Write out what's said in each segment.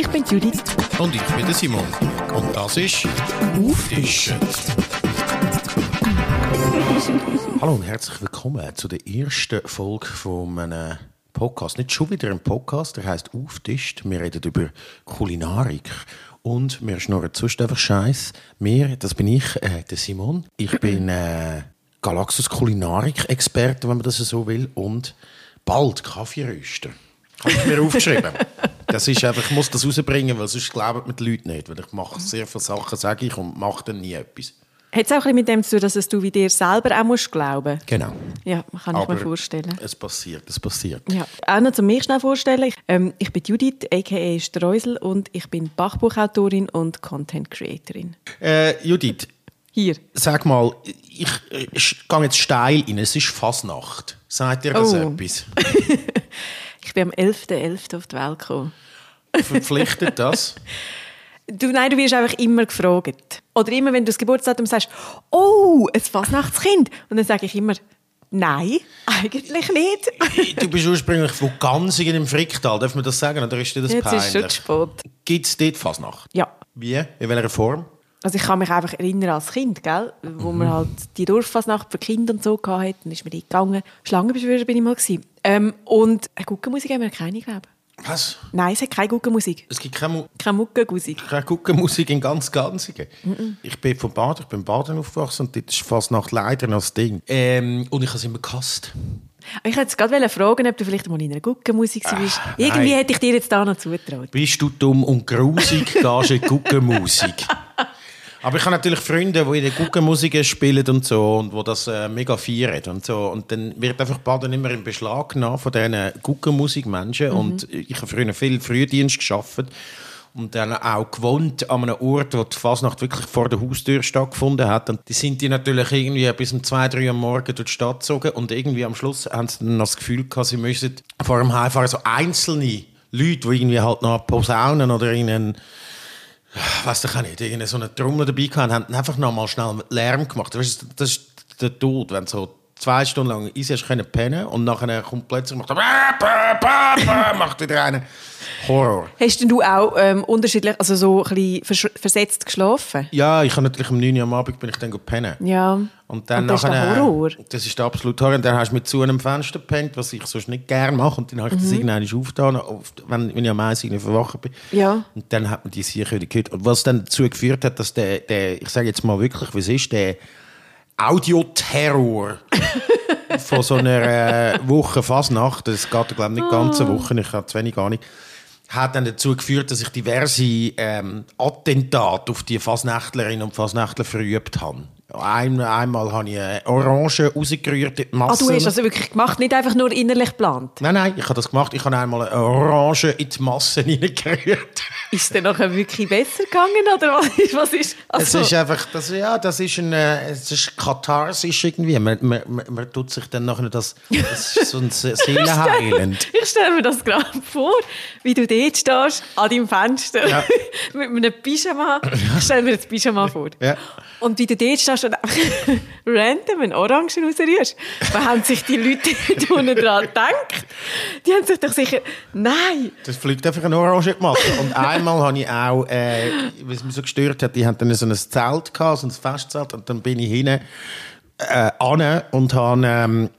Ich bin Judith. Und ich bin der Simon. Und das ist Auftischen. Hallo und herzlich willkommen zu der ersten Folge von einem Podcast. Nicht schon wieder ein Podcast, der heißt Auftischt. Wir reden über Kulinarik. Und wir schnurren sonst einfach Scheiß. Wir, das bin ich, äh, der Simon. Ich bin äh, Galaxus Kulinarik-Experte, wenn man das so will. Und bald Kaffeeröster. Habe ich mir aufgeschrieben. Das ist einfach, ich muss das rausbringen, weil sonst glauben mir die Leute nicht. Weil ich mache sehr viele Sachen, sage ich, und mache dann nie etwas. Hat es auch ein bisschen mit dem zu tun, dass es du wie dir selber auch musst glauben Genau. Ja, kann ich Aber mir vorstellen. Es passiert, es passiert. Ja. Auch noch zu mir schnell vorstellen. Ich, ähm, ich bin Judith, a.k.a. Streusel, und ich bin Bachbuchautorin und Content Creatorin. Äh, Judith, Hier. sag mal, ich, ich gehe jetzt steil rein. Es ist Fasnacht. Sagt dir das Oh. etwas? Ich bin am 11.11. auf die Welt gekommen. Verpflichtet das? Du, nein, du wirst einfach immer gefragt. Oder immer, wenn du das Geburtsdatum sagst, oh, ein Fasnachtskind. Und dann sage ich immer, nein, eigentlich nicht. du bist ursprünglich von Gansigen im Fricktal. Darf man das sagen? Oder ist dir das Jetzt ist es schon peinlich? zu spät. Gibt es dort Fasnacht? Ja. Wie? In welcher Form? Also ich kann mich einfach erinnern als Kind, gell? wo man halt die Dorffasnacht für Kinder und so hatte. Dann ist man dort gegangen. Schlangenbeschwörer bin ich mal. Gewesen. Ähm, und eine Guckenmusik haben wir keine, glaube ich. Was? Nein, es hat keine Guckenmusik. Es gibt keine, Mu Keine Muckenmusik. keine Guckenmusik in ganz Gansigen. Ich bin von Baden, ich bin in Baden aufgewachsen und dort ist Fasnacht leider noch das Ding. Ähm, und ich habe es immer gehasst. Ich wollte gerade fragen, ob du vielleicht mal in einer Guckenmusik bist. Ah, Irgendwie nein. hätte ich dir jetzt da noch zutraut. Bist du dumm und grusig, gehst in Guckenmusik. Aber ich habe natürlich Freunde, die in der Guckenmusik spielen und so und wo das äh, mega feiern und so. Und dann wird einfach Baden immer in Beschlag genommen von diesen Guckenmusikmenschen. Und ich habe früher viel Frühdienst geschafft und dann auch gewohnt an einem Ort, wo die Fasnacht wirklich vor der Haustür stattgefunden hat. Und die sind die natürlich irgendwie bis um zwei, drei Uhr am Morgen durch die Stadt gezogen und irgendwie am Schluss haben sie dann das Gefühl gehabt, sie müssen vor dem Heimfahren so einzelne Leute, die irgendwie halt noch Posaunen oder irgendeinen weiß ich auch nicht, irgendeine so eine Trommel dabei gehabt, haben einfach noch mal schnell Lärm gemacht. Weißt du, das ist der Tod, wenn du so zwei Stunden lang easy hast können pennen und nachher kommt plötzlich macht, er- macht wieder einen Horror. Hast denn du auch ähm, unterschiedlich, also so ein bisschen vers versetzt geschlafen? Ja, ich habe natürlich um 9 Uhr am Abend bin ich dann pennen. Ja. Und dann Und das ist der nachher- Horror. Das ist der absolute Horror. Und dann hast du mit zu einem Fenster gepennt, was ich sonst nicht gerne mache. Und dann habe ich Mhm. das irgendwann aufgetan, auf- wenn, wenn ich am Eis verwachen bin. Ja. Und dann hat man die sicher wieder gehört. Und was dann dazu geführt hat, dass der, der ich sage jetzt mal wirklich, wie es ist, der Audioterror. Von so einer äh, Woche Fasnacht, das geht glaube ich nicht ganze Woche, ich habe zu wenig Ahnung, hat dann dazu geführt, dass ich diverse ähm, Attentate auf die Fasnächtlerinnen und Fasnächtler verübt habe. Ein, einmal habe ich eine Orange rausgerührt in die Ah, Masse. du hast das wirklich gemacht, nicht einfach nur innerlich geplant. Nein, nein, ich habe das gemacht. Ich habe einmal eine Orange in die Masse hineingerührt. Ist es dann nachher wirklich besser gegangen oder was ist? Was ist Es also, ist einfach, das, ja, das ist ein, äh, es ist katharsisch irgendwie. Man, man, man, man tut sich dann nachher das, das ist so ein Se- Seelenheilend. ich stelle mir das gerade vor, wie du dort stehst, an deinem Fenster, Ja. mit einem Pyjama. Ich stelle mir das Pyjama vor. Ja. Und wie du dort stehst und einfach random einen Orangen rausrührst. Was haben sich die Leute dort unten dran gedacht? Die haben sich doch sicher, nein, Das fliegt einfach eine Orange Masse. Und einmal habe ich auch, äh, was mich so gestört hat, die hatten dann so ein Zelt gehabt, so ein Festzelt, und dann bin ich hinten äh, an und habe ähm,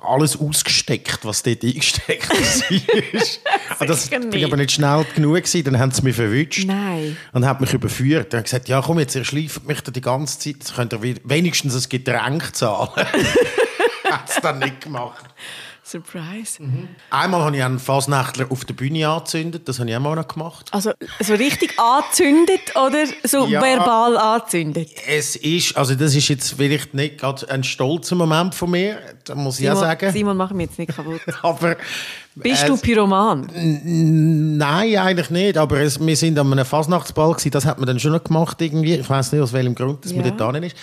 alles ausgesteckt, was dort eingesteckt war. Und das nicht. aber nicht schnell genug gewesen, dann haben sie mich verwünscht. Nein. Und hat mich überführt. Dann hat gesagt, ja komm, jetzt ihr schleift mich da die ganze Zeit, jetzt könnt ihr wenigstens ein Getränk zahlen. hat es dann nicht gemacht. Surprise. Einmal habe ich einen Fasnächtler auf der Bühne angezündet, das habe ich auch mal noch gemacht. Also so richtig angezündet oder so Ja. verbal angezündet? Es ist, also das ist jetzt vielleicht nicht gerade ein stolzer Moment von mir, da muss ich ja Simon, sagen. Simon, mach mich jetzt nicht kaputt. Aber Bist äh, du Pyroman? Nein, eigentlich nicht. Aber es, wir sind an einem Fasnachtsball gewesen, das hat man dann schon noch gemacht irgendwie. Ich weiß nicht aus welchem Grund, dass Ja. man dort hin ist.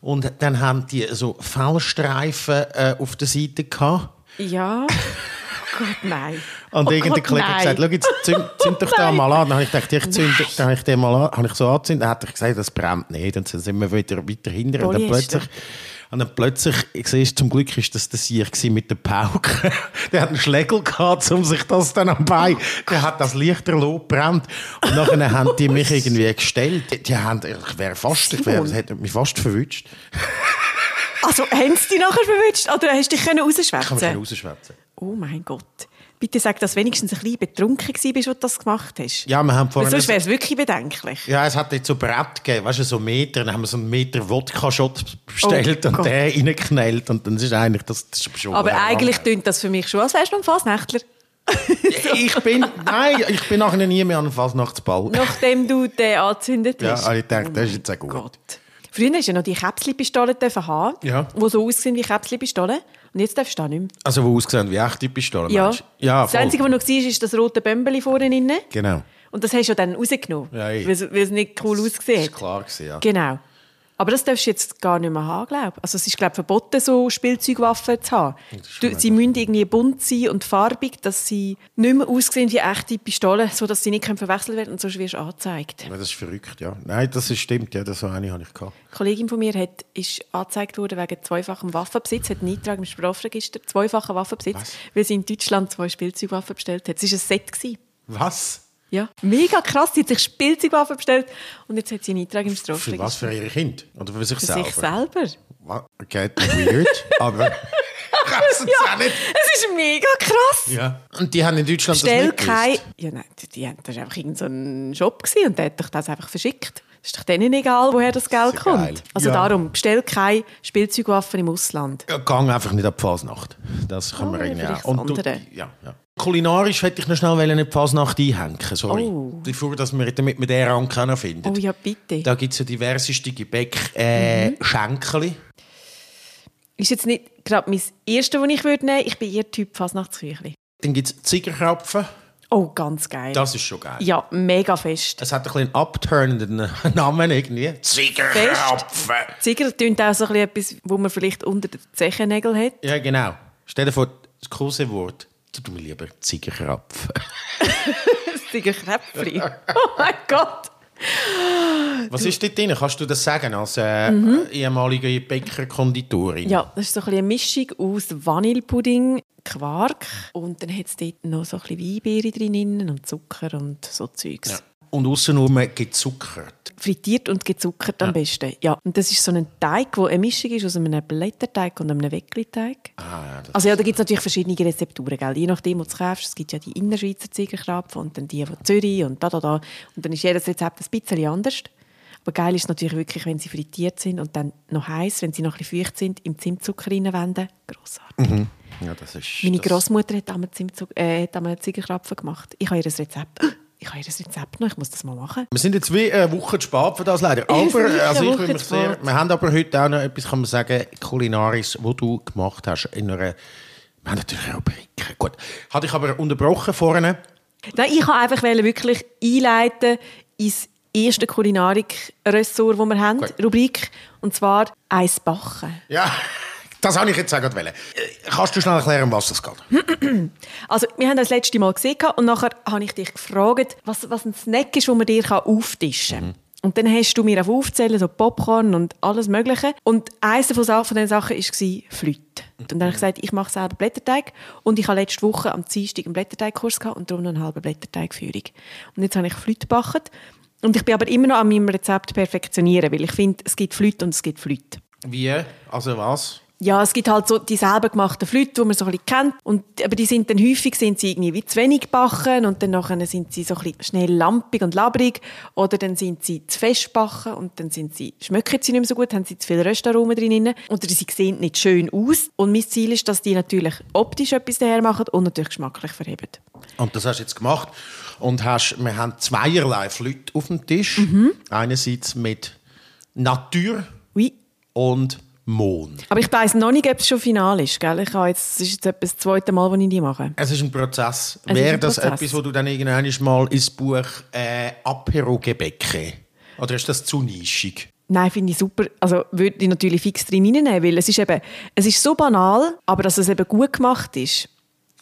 Und dann haben die so Fellstreifen äh, auf der Seite gehabt. Ja. Oh Gott, nein. Und Oh irgendein Kollege hat gesagt, schau, jetzt zünd, zünd doch da mal an. Dann habe ich gedacht, ich zünd, dann habe ich den mal an, habe ich so angezündet. Dann hat er gesagt, das brennt nicht. Und dann sind wir wieder weiter hinter. Und dann plötzlich, und dann plötzlich, ich sehe, zum Glück ist das der Sieg mit der Pauke. der hat einen Schlägel gehabt, um sich das dann am Bein, der hat das Lichterloh gebrannt. Und nachher haben die mich irgendwie gestellt. Die, die haben, ich wäre fast, ich wäre, das hätte mich fast verwünscht. Also, haben sie dich nachher verwünscht? Oder hast du dich können Ich kann mich rausschwätzen rausschwätzen. Oh mein Gott. Bitte sag, dass du wenigstens ein bisschen betrunken bist, als du das gemacht hast. Ja, wir haben Weil vorhin... sonst wäre es wirklich bedenklich. Ja, es hat jetzt so Brett gegeben, weißt du, so Meter, dann haben wir so einen Meter Wodka-Shot bestellt Oh und Gott. den reingeknallt und dann ist eigentlich das, das ist schon... Aber eigentlich tönt das für mich schon, als wärst du ein Fasnächtler. Ich bin, nein, ich bin nachher nie mehr an einem Fasnachtsball. Nachdem du den angezündet Ja, hast. aber ich dachte, das ist jetzt auch gut. Gott. Früher hast du ja noch die Käpsli-Pistolen haben, Ja. die so aussehen wie Käpsli-Pistolen. Und jetzt darfst du das nicht mehr. Also, wo ausgesehen wie echte Pistolen, Ja. meinst? Ja, das voll. Einzige, was noch war, ist das rote Bömbeli vorne drin. Genau. Und das hast du dann rausgenommen, Ja, weil, es, nicht cool ausgesehen Das hat. war klar, gewesen, ja. Genau. Aber das darfst du jetzt gar nicht mehr haben, glaube ich. Also es ist, glaube ich, verboten, so Spielzeugwaffen zu haben. Du, sie müssen irgendwie bunt sein und farbig, dass sie nicht mehr aussehen wie echte Pistolen, sodass sie nicht können verwechselt werden und sonst wirst du angezeigt. Ja, Das ist verrückt, ja. Nein, das ist, stimmt, ja, das so eine habe ich gehabt. Eine Kollegin von mir hat, ist angezeigt worden wegen zweifachem Waffenbesitz, hat einen Eintrag im Strafregister, zweifacher Waffenbesitz, Was? weil sie in Deutschland zwei Spielzeugwaffen bestellt hat. Es war ein Set. Gewesen. Was? Ja, mega krass. Sie hat sich Spielzeugwaffen bestellt und jetzt hat sie einen Eintrag im Für was? Strafregister. Für ihre Kinder? Oder für sich Für selber? sich selber. Okay, weird, aber... Es auch nicht. Es ist mega krass. Ja. Und die haben in Deutschland das Stell nicht kein. gewusst. Ja, nein, die, die, haben- das war einfach irgendein so Shop gewesen und der hat doch das einfach verschickt. Ist doch denen egal, woher das Geld ist ja geil. kommt. Also Ja. darum, bestell keine Spielzeugwaffen im Ausland. Ja, gang einfach nicht ab die Fasnacht. Das kann man Oh, irgendwie vielleicht auch. das du, ja, ja. Kulinarisch hätte ich noch schnell in die Fasnacht einhängen sorry. Oh. Bevor dass wir, damit wir den Rang noch finden. Oh ja, bitte. Da gibt es ja diverseste Gebäck, äh, Mhm. Schenkeli. Ist jetzt nicht gerade mein erstes, das ich würde nehmen Ich bin eher Typ Fasnachtsküchli. Dann gibt es Ziegerkrapfen. Oh, ganz geil. Das ist schon geil. ja, mega fest. Es hat ein bisschen einen abturnenden Namen irgendwie. Ziegerkrapfen. Ziger tönt auch so ein bisschen etwas, wo man vielleicht unter den Zechennägeln hat. Ja, genau. Stell dir vor, das große Wort. Du mir lieber Ziegerkrapfen. Zigerkräpfli. oh mein Gott. Was ist dort drin? Kannst du das sagen als äh, ehemalige Bäcker-Konditorin? Mhm. Ja, das ist so ein eine Mischung aus Vanillepudding, Quark und dann hat es dort noch so ein bisschen Weinbeere drin und Zucker und so Zeugs. Ja. Und außenrum gezuckert. Frittiert und gezuckert am besten. Ja, und das ist so ein Teig, der eine Mischung ist aus einem Blätterteig und einem Weckli-Teig. Ah, ja, das Also ja, da gibt es natürlich verschiedene Rezepturen, gell? je nachdem, was du kaufst. Es gibt ja die Innerschweizer Ziegerkrapfen und dann die von Zürich und da, da, da. Und dann ist jedes Rezept ein bisschen anders. Aber geil ist natürlich wirklich, wenn sie frittiert sind und dann noch heiß, wenn sie noch ein bisschen feucht sind, im Zimtzucker reinwenden. Grossartig. ja, das ist... Meine das, Großmutter hat einmal, Zimtzucker, äh, hat einmal Ziegerkrapfen gemacht. Ich habe ihr Rezept. Ich habe ihr Rezept noch, ich muss das mal machen. Wir sind jetzt wie eine Woche zu spät für das leider. Aber wirklich also ich will mich sehr, wir haben aber heute auch noch etwas, kann man sagen, kulinaris, was du gemacht hast in einer... Wir haben natürlich auch Rubriken. Gut. Hatte ich aber unterbrochen vorne. Nein, ich wollte einfach wirklich einleiten ins erste Kulinarik-Ressort, das wir haben, Gut. Rubrik, und zwar «Eis backen». Ja, das habe ich jetzt gerade wollen. Äh, Kannst du schnell erklären, um was es geht? Also, wir haben das letzte Mal gesehen und nachher habe ich dich gefragt, was, was ein Snack ist, den man dir auftischen kann. Und dann hast du mir auf aufzählen, so Popcorn und alles Mögliche. Und eines von von diesen Sachen war Flüte. Und dann habe ich gesagt, ich mache selber Blätterteig. Und ich habe letzte Woche am Dienstag einen Blätterteigkurs gehabt und darum noch eine halbe Blätterteigführung. Und jetzt habe ich Flüte gebacken. Und ich bin aber immer noch an meinem Rezept perfektionieren, weil ich finde, es gibt Flüte und es gibt Flüte. Wie? Also was? Ja, es gibt halt so die selber gemachten Flüte, die man so ein bisschen kennt. Und, aber die sind dann häufig sind sie irgendwie wie zu wenig gebacken und dann nachher sind sie so ein bisschen schnell lampig und labrig. Oder dann sind sie zu fest gebacken und dann sind sie, schmecken sie nicht mehr so gut, haben sie zu viel Röstaromen drin. Oder sie sehen nicht schön aus. Und mein Ziel ist, dass die natürlich optisch etwas daher machen und natürlich geschmacklich verheben. Und das hast du jetzt gemacht. Und hast, wir haben zweierlei Flüte auf dem Tisch. Mhm. Einerseits mit Natur Oui. und Mond. Aber ich weiss noch nicht, ob es schon final ist. Gell? Ich habe jetzt, das ist jetzt etwa das zweite Mal, das ich die mache. Es ist ein Prozess. Es Wäre ein das Prozess. etwas, wo du dann irgendwann mal ins Buch äh, Apero-Gebäcke? Oder ist das zu nischig? Nein, finde ich super. Also würde ich natürlich fix drin reinnehmen, weil es ist eben, es ist so banal, aber dass es eben gut gemacht ist.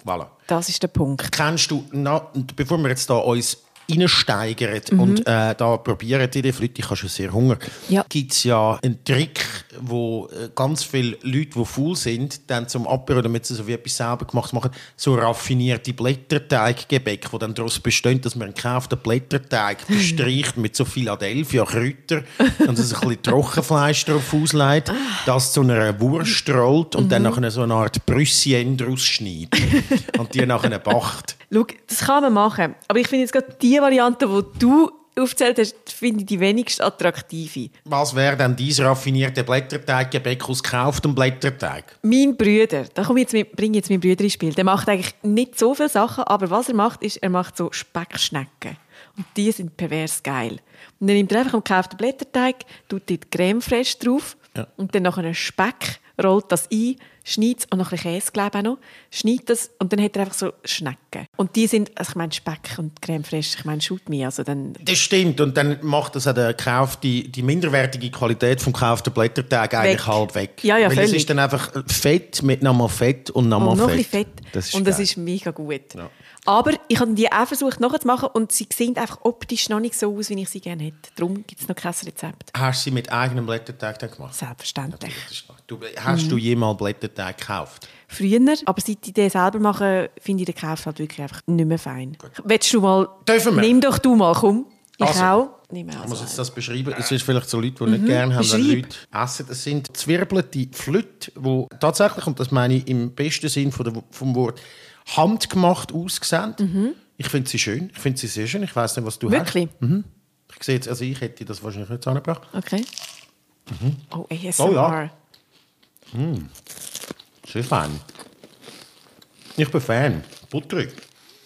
Voilà. Das ist der Punkt. Kennst du, na, bevor wir jetzt da uns reinsteigern Mhm. und äh, da probieren, die Flüte, ich habe schon sehr Hunger, Ja. gibt es ja einen Trick, wo äh, ganz viele Leute, die faul sind, dann zum Apero, damit sie so wie etwas selber gemacht machen, so raffinierte Blätterteiggebäck, die dann daraus bestehen, dass man einen gekauften Blätterteig bestreicht mit so Philadelphia Kräuter und so ein bisschen Trockenfleisch drauf auslegt, das zu einer Wurst rollt und dann nachher so eine Art Brüssien draus schneidet und die nachher backt. Schau, das kann man machen. Aber ich finde jetzt gerade die Variante, die du aufgezählt hast, finde ich die wenigst attraktive. Was wäre denn dieses raffinierte Blätterteiggebäck aus gekauftem Blätterteig? Mein Bruder, da komme ich jetzt mit, bringe ich jetzt meinen Bruder ins Spiel, der macht eigentlich nicht so viele Sachen, aber was er macht, ist, er macht so Speckschnecken. Und die sind pervers geil. Und dann nimmt er einfach einen gekauften Blätterteig, tut dort Creme fraiche drauf Ja. und dann noch einen Speck, rollt das ein, schneidet es, und noch ein bisschen Käse, glaube ich, auch noch, schneidet das und dann hat er einfach so Schnecken. Und die sind, also ich meine Speck und Creme fraiche, ich meine shoot me, also dann... Das stimmt. Und dann macht das auch der Kauf, die, die minderwertige Qualität vom gekauften Blätterteig eigentlich halb weg. Ja, ja, Weil es völlig. ist dann einfach Fett mit nochmal Fett und nochmal Und noch Fett. Fett. Das ist und das ist mega gut. Ja. Aber ich habe die auch versucht nachzumachen und sie sehen einfach optisch noch nicht so aus, wie ich sie gerne hätte. Darum gibt es noch kein Rezept. Hast du sie mit eigenem Blätterteig dann gemacht? Selbstverständlich. Du, hast Mhm. du jemals Blätterteig gekauft? Früher, aber seit ich den selber mache, finde ich den Kauf halt wirklich einfach nicht mehr fein. Willst du mal... Dürfen wir? Nimm doch du mal, komm. Ich Also. auch. Nimm Ich auch muss so jetzt das beschreiben. Es ist vielleicht so Leute, die nicht gerne haben, wenn Mhm. Leute essen. Das sind zwirbelte Flüte, die tatsächlich, und das meine ich im besten Sinn vom Wort, handgemacht aussehen. Mhm. Ich finde sie schön. Ich finde sie sehr schön. Ich weiß nicht, was du Wirklich? hast. Mhm. Ich sehe jetzt, also ich hätte das wahrscheinlich nicht zusammengebracht. Okay. Oh, ASMR. Oh ja. Sehr fein. Ich bin Fan. Butterig.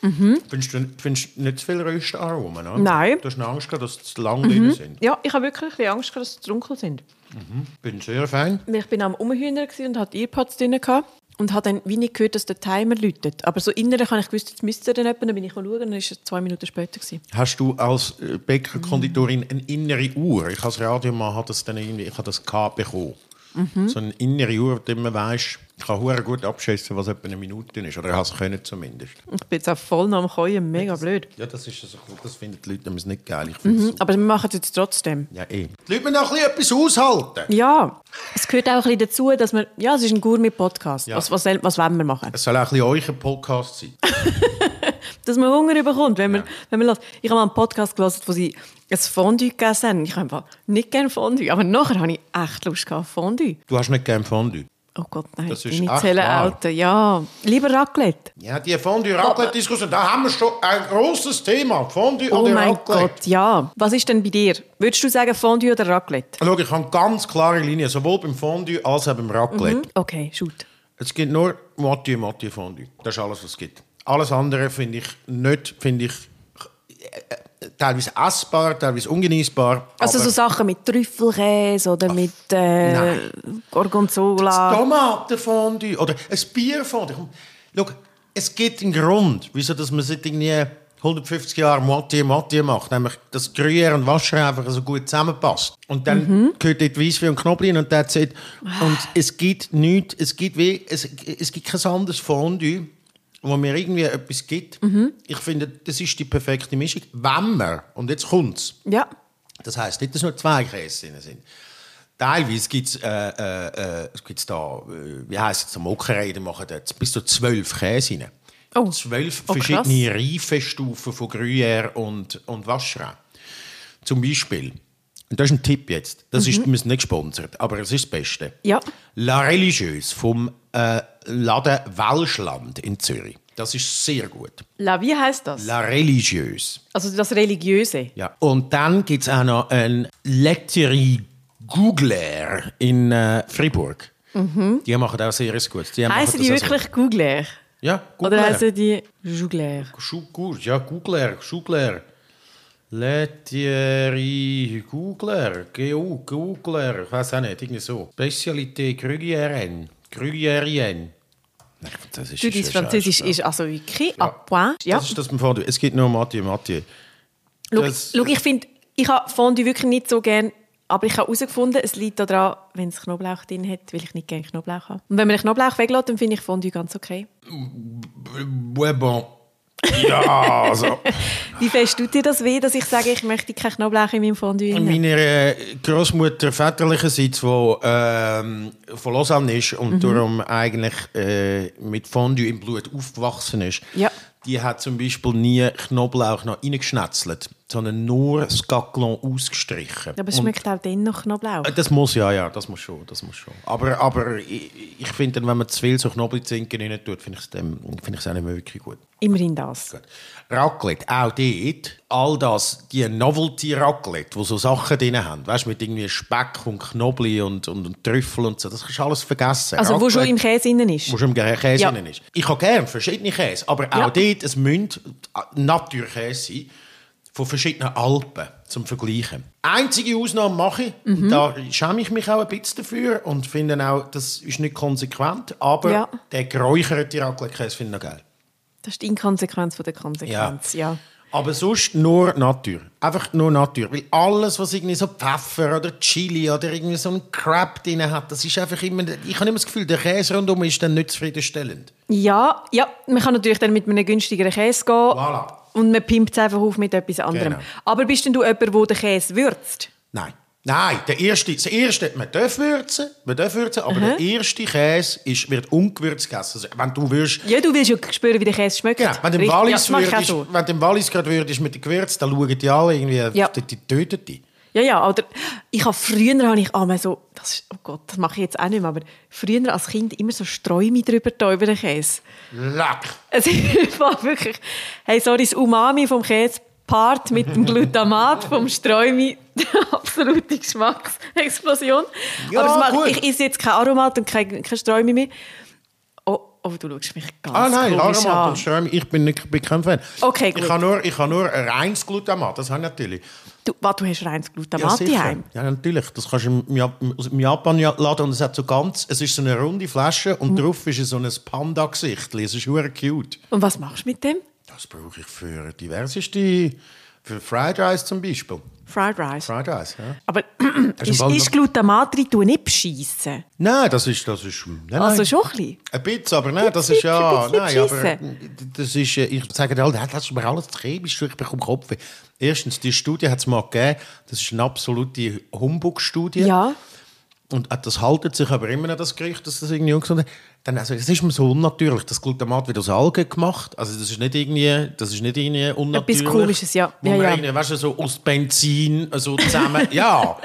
Findest, du, findest nicht zu viel Röstaromen? Mhm. Nein. Mhm. Du hast eine Angst gehabt, dass sie zu lang drin sind. Ja, ich habe wirklich ein Angst, gehabt, dass sie dunkel sind. Ich bin sehr fein. Ich bin am Umhühner und hatte Earpods drin gehabt und habe dann wie nicht gehört, dass der Timer läutet. Aber so innerlich habe ich gewusst, jetzt müsste dann jemand, dann bin ich schauen dann war es zwei Minuten später. Gewesen. Hast du als äh, Bäckerkonditorin eine innere Uhr? Ich als Radiomann habe das dann irgendwie, ich habe das gehabt bekommen. Mhm. So eine innere Uhr, der man weiss, ich kann hure gut abschätzen, was etwa eine Minute ist. Oder es können zumindest. Ich bin jetzt auch voll noch am Keuen, mega blöd. Ja, das ist so, das finden die Leute nämlich nicht geil. Mhm, aber wir machen es jetzt trotzdem. Ja, eh. Die Leute müssen auch ein bisschen etwas aushalten. Ja, es gehört auch ein bisschen dazu, dass wir, ja, es ist ein Gourmet-Podcast. Ja. Was, was, was wollen wir machen? Es soll auch ein bisschen euer Podcast sein. Dass man Hunger bekommt, wenn man, wenn man lässt. Ich habe mal einen Podcast gelesen, wo sie ein Fondue gegessen haben. Ich habe einfach nicht gerne Fondue, aber nachher habe ich echt Lust gehabt auf Fondue. Du hast nicht gerne Fondue. Oh Gott, nein, Das ist nicht wahr. Alter. Ja, lieber Raclette. Ja, die Fondue-Raclette-Diskussion, da haben wir schon ein großes Thema. Fondue Oh oder mein Raclette. Gott, ja. Was ist denn bei dir? Würdest du sagen Fondue oder Raclette? Schau, ich habe ganz klare Linien, sowohl beim Fondue als auch beim Raclette. Okay, shoot. Es gibt nur Moitié, Moitié Fondue. Das ist alles, was es gibt. Alles andere finde ich nicht, finde ich äh, teilweise essbar, teilweise ungenießbar. Also so Sachen mit Trüffelkäse oder mit äh, nein. Gorgonzola. Tomatenfondue oder ein Bierfondue. Schau, es gibt einen Grund, wieso dass man seit irgendwie 150 Jahren Moitié, Moitié macht. Nämlich, dass Gruyère und Wasser einfach so gut zusammenpasst. Und dann Mhm. gehört dort Weisswein und Knoblauch und that's it. Und es gibt nichts, es gibt, wie, es, es gibt kein anderes Fondue, wo mir irgendwie etwas gibt. Mhm. Ich finde, das ist die perfekte Mischung. Wenn man, und jetzt kommt's, Ja. das heisst nicht, dass nur zwei Käse drin sind. Teilweise gibt es äh, äh, äh, gibt's da, äh, wie heisst es, Molkerei, die machen da bis zu zwölf Käse rein. Oh. Zwölf Oh, krass. verschiedene Reifestufen von Gruyère und, und Vacherin. Zum Beispiel. Und das ist ein Tipp jetzt. Das ist, wir sind nicht gesponsert, aber es ist das Beste. Ja. La Religieuse vom äh, Laden Welschland in Zürich. Das ist sehr gut. La, wie heißt das? La Religieuse. Also das Religiöse. Ja. Und dann gibt es auch noch ein Letterie Googler in äh, Fribourg. Die machen auch sehr gut. Die Heißen Mhm. die wirklich Googler? So. Ja, Oder Googler. heißen die Jougler? Schu- Gu- Ja, Googler, Googler. Letterie Googler, GU, Googler, ich weiß auch nicht, irgendwie so. Spezialität Gruyère, Gruyère. Nein, das ist Du, dein Französisch ist also wirklich ja. point. Ja. Das ist das beim Fondue. Es gibt nur Mathieu, Mathieu. Schau, ich finde, ich habe Fondue wirklich nicht so gern Aber ich habe herausgefunden, es liegt daran, wenn es Knoblauch drin hat, weil ich nicht gerne Knoblauch habe. Und wenn man den Knoblauch weglässt, dann finde ich Fondue ganz okay. Ouais, bon. Ja, also. Wie fest tut dir das weh, dass ich sage, ich möchte keinen Knoblauch in meinem Fondue haben? Meine äh, Großmutter väterlicherseits, die ähm, von Lausanne ist und Mhm. darum eigentlich äh, mit Fondue im Blut aufgewachsen ist, Ja. die hat zum Beispiel nie Knoblauch noch reingeschnetzelt, sondern nur das Gaclon ausgestrichen. Aber es Und- schmeckt auch dann noch Knoblauch. Äh, Das muss ja, ja, das muss schon, das muss schon. Aber, aber ich, ich finde, wenn man zu viel so Knoblauchzinken rein tut, finde ich es dann- finde ich es auch nicht mehr wirklich gut. Immerhin das. Gut. Raclette, auch dort, all das, die Novelty-Raclette, wo so Sachen drin haben, weißt du, mit irgendwie Speck und Knobli und, und, und Trüffel und so, das kannst du alles vergessen. Also, wo schon Raclette- im Käse innen ist. wo schon im Käse Ja. drin ist. Ich habe gerne verschiedene Käse, aber auch Ja. dort, es müssen Naturkäse sein, von verschiedenen Alpen zum Vergleichen. Einzige Ausnahme mache ich, Mhm. da schäme ich mich auch ein bisschen dafür und finde auch, das ist nicht konsequent, aber Ja. der geräucherte Raclette-Käse finde ich noch geil. Das ist die Inkonsequenz von der Konsequenz. Ja. Aber sonst nur Natur. Einfach nur Natur. Weil alles, was irgendwie so Pfeffer oder Chili oder irgendwie so ein Crap drin hat, das ist einfach immer... Ich habe immer das Gefühl, der Käse rundum ist dann nicht zufriedenstellend. Ja, ja, man kann natürlich dann mit einem günstigeren Käse gehen. Voilà. Und man pimpt es einfach auf mit etwas anderem. Genau. Aber bist denn du jemand, der den Käse würzt? Nein. Nein, der erste, das erste, man darf würzen, man darf würzen, aber der erste Käse ist, wird ungewürzt gegessen. Also, wenn du würdest, Ja, du willst ja spüren, wie der Käse schmeckt. genau, wenn du im Wallis ja, würdest, so. wenn du im Wallis gerade würdest mit den Gewürzen, dann schauen die alle irgendwie, Ja. die, die töten dich. Ja, ja, oder ich habe früher habe ich einmal so, das ist, oh Gott, das mache ich jetzt auch nicht mehr, aber früher als Kind immer so Sträume drüber da über den Käse. Leck! Es war wirklich, hey, sorry, das Umami vom Käse paart mit dem Glutamat vom Sträumi, absolute Geschmacksexplosion. Ja, aber gut. ich esse jetzt kein Aromat und kein, kein Sträumi mehr. Oh, oh, du schaust mich ganz Ah nein, an. und Sträume, ich bin, nicht, bin kein Fan. Okay, gut. Ich habe nur, ich habe nur ein reines Glutamat, das habe ich natürlich. Du, was, du hast reines Glutamat daheim? Ja, natürlich. Das kannst du im, Jap im Japan ja laden und es hat so ganz, es ist so eine runde Flasche und drauf ist so ein Panda-Gesicht. Es ist hure cute. Und was machst du mit dem? Das brauche ich für diverseste, für Fried Rice zum Beispiel. Fried Rice. Fried Rice, ja. Aber ist, ist Glutamat drin, du nicht beschissen? Nein, das ist, das ist, nein, Also nein. schon ein bisschen. Ein bisschen, aber nein, das ist ja, nein, aber das ist, ich sage dir, halt, das ist mir alles chemisch, ich bekomme Kopf. Erstens, die Studie hat es mal gegeben, das ist eine absolute Humbug-Studie. Ja. Und äh, das haltet sich aber immer noch, das Gerücht, dass das irgendwie ungesund ist. Dann, also, es ist mir so unnatürlich. Das Glutamat wird aus Algen gemacht. Also, das ist nicht irgendwie, das ist nicht irgendwie unnatürlich. Komisches, ja. Wo Ja, man ja. Irgendwie, weißt du, so aus Benzin so zusammen. ja.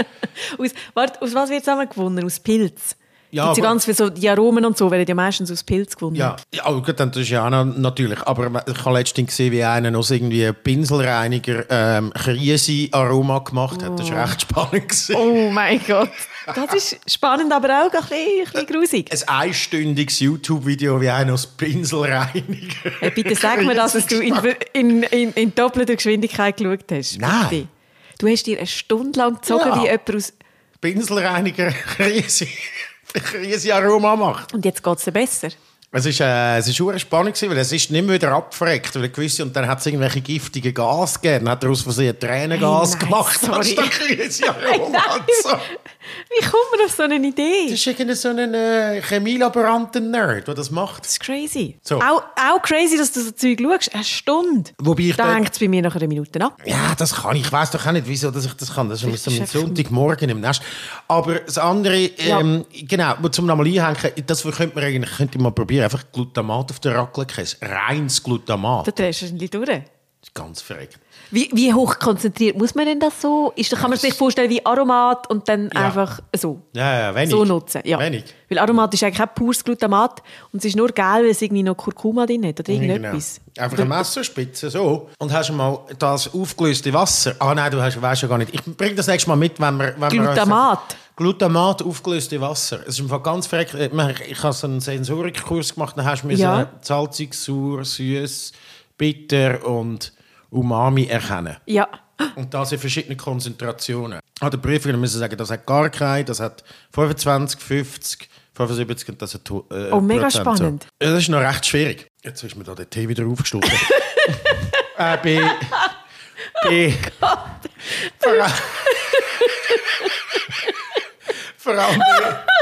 Aus, warte, aus was wird zusammen gewonnen? Aus Pilz? Ja, Gibt's ja ganz viele so, die Aromen und so werden ja meistens aus Pilz gewonnen. Ja, ja gut, dann, das ist ja auch noch natürlich. Aber ich habe letztens gesehen, wie einer noch irgendwie Pinselreiniger ähm, Krise-Aroma gemacht hat. Das war recht spannend. gewesen. Oh mein Gott. Das ist spannend, aber auch ein bisschen, ein bisschen grusig. Ein einstündiges YouTube-Video, wie einer aus Pinselreiniger. Hey, bitte sag mir, dass du in, in, in, in doppelter Geschwindigkeit geschaut hast. Nein. Bitte. Du hast dir eine Stunde lang gezogen, Ja. wie jemand aus... Pinselreiniger Krise. Krise-Aroma macht. Und jetzt geht es besser. Es ist, äh, es ist spannend gewesen, weil es ist nicht mehr wieder abgefreckt, weil gewisse, und dann hat es irgendwelche giftige Gas gegeben, dann hat er aus Versehen Tränengas Hey, nein, gemacht. sorry. Das ist. So. Wie kommt man auf so eine Idee? Das ist irgendwie so ein äh, Chemielaboranten-Nerd, der das macht. Das ist crazy. So. Auch, auch crazy, dass du so Zeug schaust. Eine Stunde. Wobei ich da hängt es bei mir nach einer Minute ab. Ja, das kann ich. Ich weiß doch auch nicht, wieso dass ich das kann. Das ist einfach- Sonntagmorgen im Nest. Aber das andere, ähm, genau, wo zum nochmal einhängen, das könnte man eigentlich könnte man probieren. Einfach Glutamat auf der Raclette-Käse. Reines Glutamat. Da drehst du ein bisschen durch. Das ist ganz verreckt. Wie, wie hoch konzentriert muss man denn das so? Ist, kann man sich vorstellen wie Aromat und dann Ja. einfach so, Ja, ja, wenig. so nutzen? Ja. Wenig. Weil Aromat ist eigentlich kein pures Glutamat und es ist nur geil, weil es irgendwie noch Kurkuma drin hat oder Genau. irgendetwas. Einfach eine Messerspitze, so. Und hast du mal das aufgelöste Wasser. Ah nein, du hast, weißt ja gar nicht. Ich bringe das nächste Mal mit, wenn wir... Wenn Glutamat? Wir, Glutamat, aufgelöste Wasser. Es ist Fall ganz verreckt. Ich meine, Ich habe so einen Sensorikkurs gemacht, dann hast du mir Ja. so salzig, sauer, süß, bitter und Umami erkennen. Ja. Und das in verschiedenen Konzentrationen. An der Prüfung müssen sagen, das hat gar keine, das hat 25, 50, 75 und das hat äh, Oh, mega Prozent, spannend. So. Ja, Das ist noch recht schwierig. Jetzt ist mir da der Tee wieder aufgeschlagen. äh, bei... bei... Vor allem... Der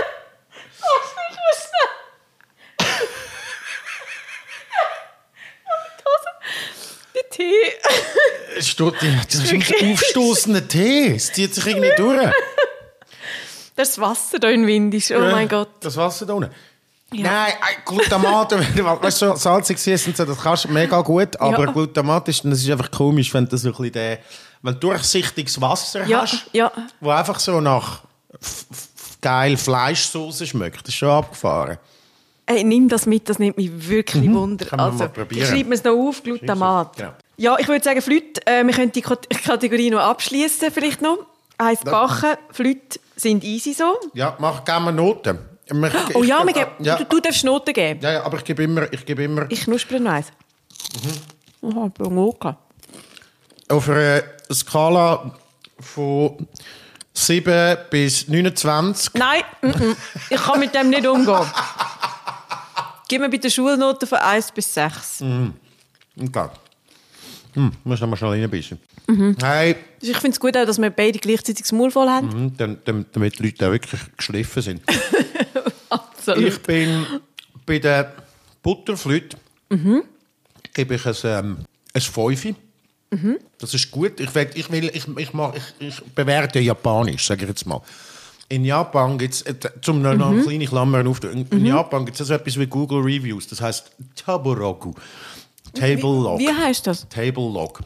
Tee. Steht, das ist ein aufstoßender Tee. Es zieht sich irgendwie durch. Das Wasser da in Windisch. Oh mein Gott. Das Wasser da unten. Nein, äh, Glutamat, weißt du, salzig ist so, das kannst du mega gut, aber Ja. Glutamat ist, das ist einfach komisch, wenn du so ein bisschen den, wenn du durchsichtiges Wasser Ja, hast, ja. wo einfach so nach geil Fleischsoße schmeckt. Das ist schon abgefahren. Ey, nimm das mit, das nimmt mich wirklich Wunder. Mhm. Man also, schreibe mir es noch auf, Glutamat. Genau. Ja, ich würde sagen, Flüte, äh, wir können die Kat- Kategorie noch abschließen vielleicht noch. Heißt Bachen, Flüte sind easy so. Ja, mach gerne Noten. Oh ich- ja, wir geben, ja, Du, du darfst Noten geben. ja, ja, aber ich gebe immer, ich gebe immer Ich knuspere noch eins. Mhm. Oh, ich bin okay. auf einer Skala von 7 bis 29 Nein, mm -mm. ich kann mit dem nicht umgehen. Gib mir bitte Schulnoten von 1 bis 6. Mhm. Okay. Hm, muss noch mal schnell reinbeissen. Mhm. Hey, Ich finde es gut, auch, dass wir beide gleichzeitig das Maul voll haben. hm, dann, dann, damit die Leute auch wirklich geschliffen sind. Absolut. Ich bin bei der Butterflöte Mhm. gebe ich ein, ähm, ein Fünfe. Mhm. Das ist gut. Ich, will, ich, will, ich, ich, mach, ich, ich bewerte Japanisch, sage ich jetzt mal. In Japan gibt es, zum noch Mhm. eine kleine Klammer auf, in, in Japan gibt es so etwas wie Google Reviews, das heißt Taboroku. Table Log. Wie heißt das? Table Log.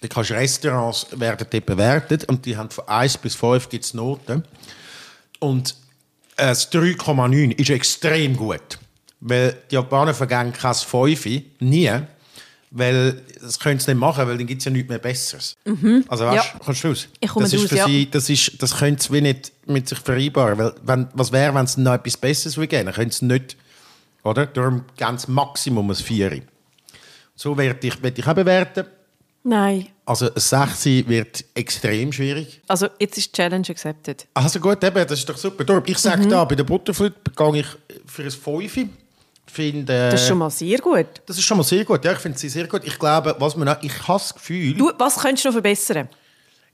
Da kannst Restaurants werden dort bewertet und die haben von 1 bis 5 gibt's Noten. Und äh, das 3,9 ist extrem gut. Weil die Japaner vergeben kein 5, nie. Weil das können sie nicht machen, weil dann gibt es ja nichts mehr Besseres. Also weißt, Ja. kannst du raus? Ich komme das ist raus, für ja. sie, das, ist, das können sie wie nicht mit sich vereinbaren. Weil, wenn, was wäre, wenn es noch etwas Besseres würde geben? Dann können sie nicht, oder? Darum ganz Maximum ein 4. So werde ich, werd ich auch bewerten. Nein. Also ein 6 wird extrem schwierig. Also, jetzt ist die Challenge accepted. Also gut, eben, das ist doch super. Darum, ich Mhm. sage da, bei der Butterflöte gehe ich für ein 5. Finde, Das ist schon mal sehr gut. das ist schon mal sehr gut. Ja, ich finde sie sehr gut. Ich glaube, was man auch, ich habe das Gefühl, Du, was könntest du noch verbessern?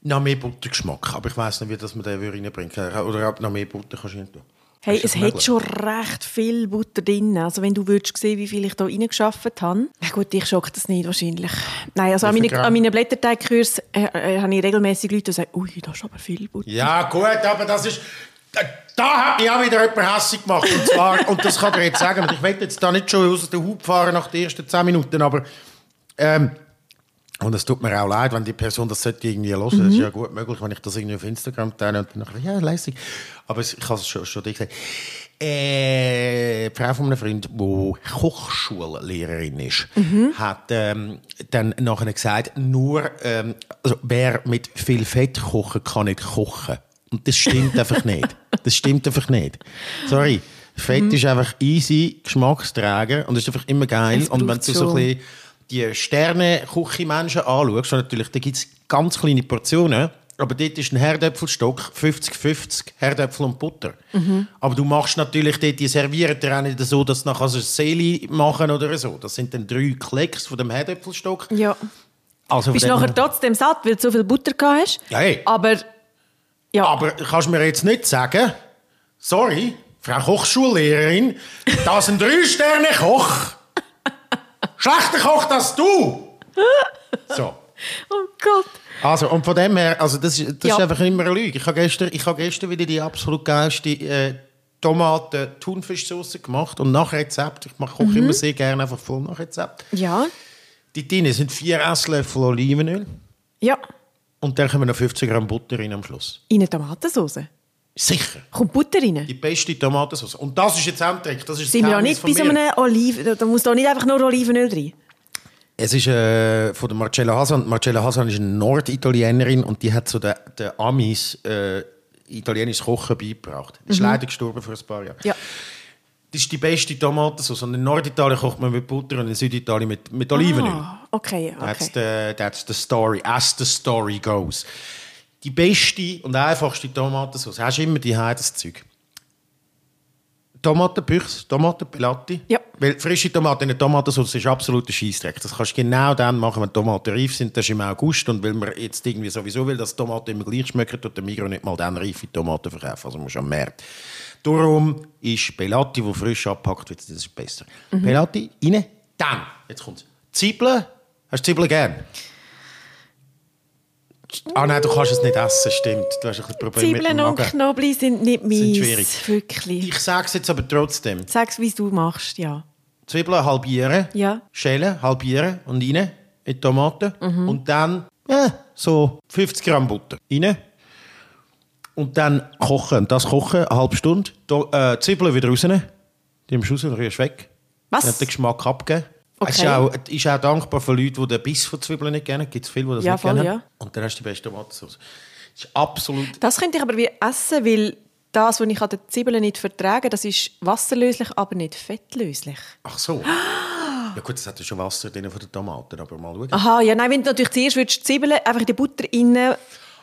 noch mehr Buttergeschmack. Aber ich weiß nicht, wie das man den würde reinbringen kann. Oder ob noch mehr Butter kannst du rein tun. Hey, es hat schon recht viel Butter drin. Also wenn du würdest sehen, wie viel ich da reingeschafft habe. Na gut, ich schocke das nicht wahrscheinlich. Nein, also an viel meinen, Gramm? an meinen Blätterteigkursen äh, äh, habe ich regelmäßig Leute, die sagen, ui, da ist aber viel Butter. Ja, gut, aber das ist. Da, da hat mich auch wieder jemand hässlich gemacht. Und, zwar, und das kann ich jetzt sagen. Und ich will jetzt da nicht schon aus der Hut fahren nach den ersten 10 Minuten, aber. Ähm, und es tut mir auch leid, wenn die Person das irgendwie hören. Das ist ja gut möglich, wenn ich das irgendwie auf Instagram teile und dann ja, lässig. Aber ich habe es schon, schon dir gesagt. Äh, die Frau von einem Freund, die Kochschullehrerin ist, hat ähm, dann nachher gesagt, nur ähm, also wer mit viel Fett kochen kann nicht kochen. Und das stimmt einfach nicht. Das stimmt einfach nicht. Sorry. Fett ist einfach easy, Geschmacksträger und ist einfach immer geil. Und wenn du so ein bisschen die Sterne-Küche-Menschen anschaust, natürlich, da gibt es ganz kleine Portionen, aber dort ist ein Herdöpfelstock 50-50 Herdöpfel und Butter. Mhm. Aber du machst natürlich dort, die servieren dir auch nicht so, dass nachher so ein Seeli machen oder so. Das sind dann drei Klecks von dem Herdöpfelstock. Ja. Also Bist nachher trotzdem satt, weil du so viel Butter gehabt hast. Ja, hey. Aber, ja. Aber kannst du mir jetzt nicht sagen, sorry, Frau Kochschullehrerin, das ist ein Drei-Sterne-Koch. Schlechter Koch als du. So. oh Gott. Also, und von dem her, also das, ist- das Ja. ist einfach immer eine Lüge. Ich habe gestern, ich habe gestern wieder die absolut geilste äh, Tomaten-Thunfischsoße gemacht und nach Rezept. Ich mache koche immer sehr gerne einfach voll nach Rezept. Ja. Die drin sind vier Esslöffel Olivenöl Ja. und dann kommen noch 50 Gramm Butter rein am Schluss. In eine Tomatensauce. Sicher. Kommt Butter rein? Die beste Tomatensauce. Und das ist jetzt auch ein Trick. Das ist das Sind wir auch Geheimnis nicht bei so einem Oliven... Da- muss da nicht einfach nur Olivenöl drin. Es ist äh, von der Marcella Hasan. Marcella Hasan ist eine Norditalienerin und die hat so den, den Amis äh, italienisches Kochen beigebracht. Die ist leider gestorben vor ein paar Jahren. Mhm. Ja. Das ist die beste Tomatensauce. Und in Norditalien kocht man mit Butter und in Süditalien mit, mit Olivenöl. Ah, okay, That's, okay. the, that's the story, as the story goes. Die beste und einfachste Tomatensauce, hast du immer die das Zeug. Tomatenbüchs, Tomatenpelati. Ja. Weil frische Tomaten in der Tomatensauce ist absoluter Scheissdreck. Das kannst du genau dann machen, wenn Tomaten reif sind. Das ist im August. Und weil man jetzt irgendwie sowieso will, dass Tomaten immer gleich schmecken, tut der Migros nicht mal dann reife Tomaten verkaufen. Also musst du am Markt. Darum ist Pelati, die frisch abgepackt wird, das ist besser. Pelati, rein, dann, jetzt kommt's. Zwiebeln, hast du Zwiebeln gern? Ah nein, du kannst es nicht essen, stimmt. Du hast ein bisschen Probleme mit dem Zwiebeln und Magen. Knoblauch sind nicht mies. schwierig. Wirklich. Ich sage es jetzt aber trotzdem. Sag's, wie du machst, ja. Zwiebeln halbieren, Ja. schälen, halbieren und rein in die Tomaten. Mhm. Und dann äh, so 50 Gramm Butter rein. Und dann kochen. Und das kochen, eine halbe Stunde. Do, äh, Zwiebeln wieder rausnehmen. Die nimmst du raus und rührst weg. Was? Dann hat den Geschmack abgeben. Okay. Es ist auch, ist auch dankbar für Leute, die den Biss von Zwiebeln nicht kennen. Gibt es viele, die das Ja, nicht voll, kennen. ja. Und dann hast du die beste Tomatensauce. Das ist absolut... Das könnte ich aber wie essen, weil das, was ich an den Zwiebeln nicht vertrage, das ist wasserlöslich, aber nicht fettlöslich. Ach so. Ja gut, es hat ja schon Wasser drin von den Tomaten, aber mal schauen. Aha, ja, nein, wenn du natürlich zuerst würdest Zwiebeln einfach in die Butter rein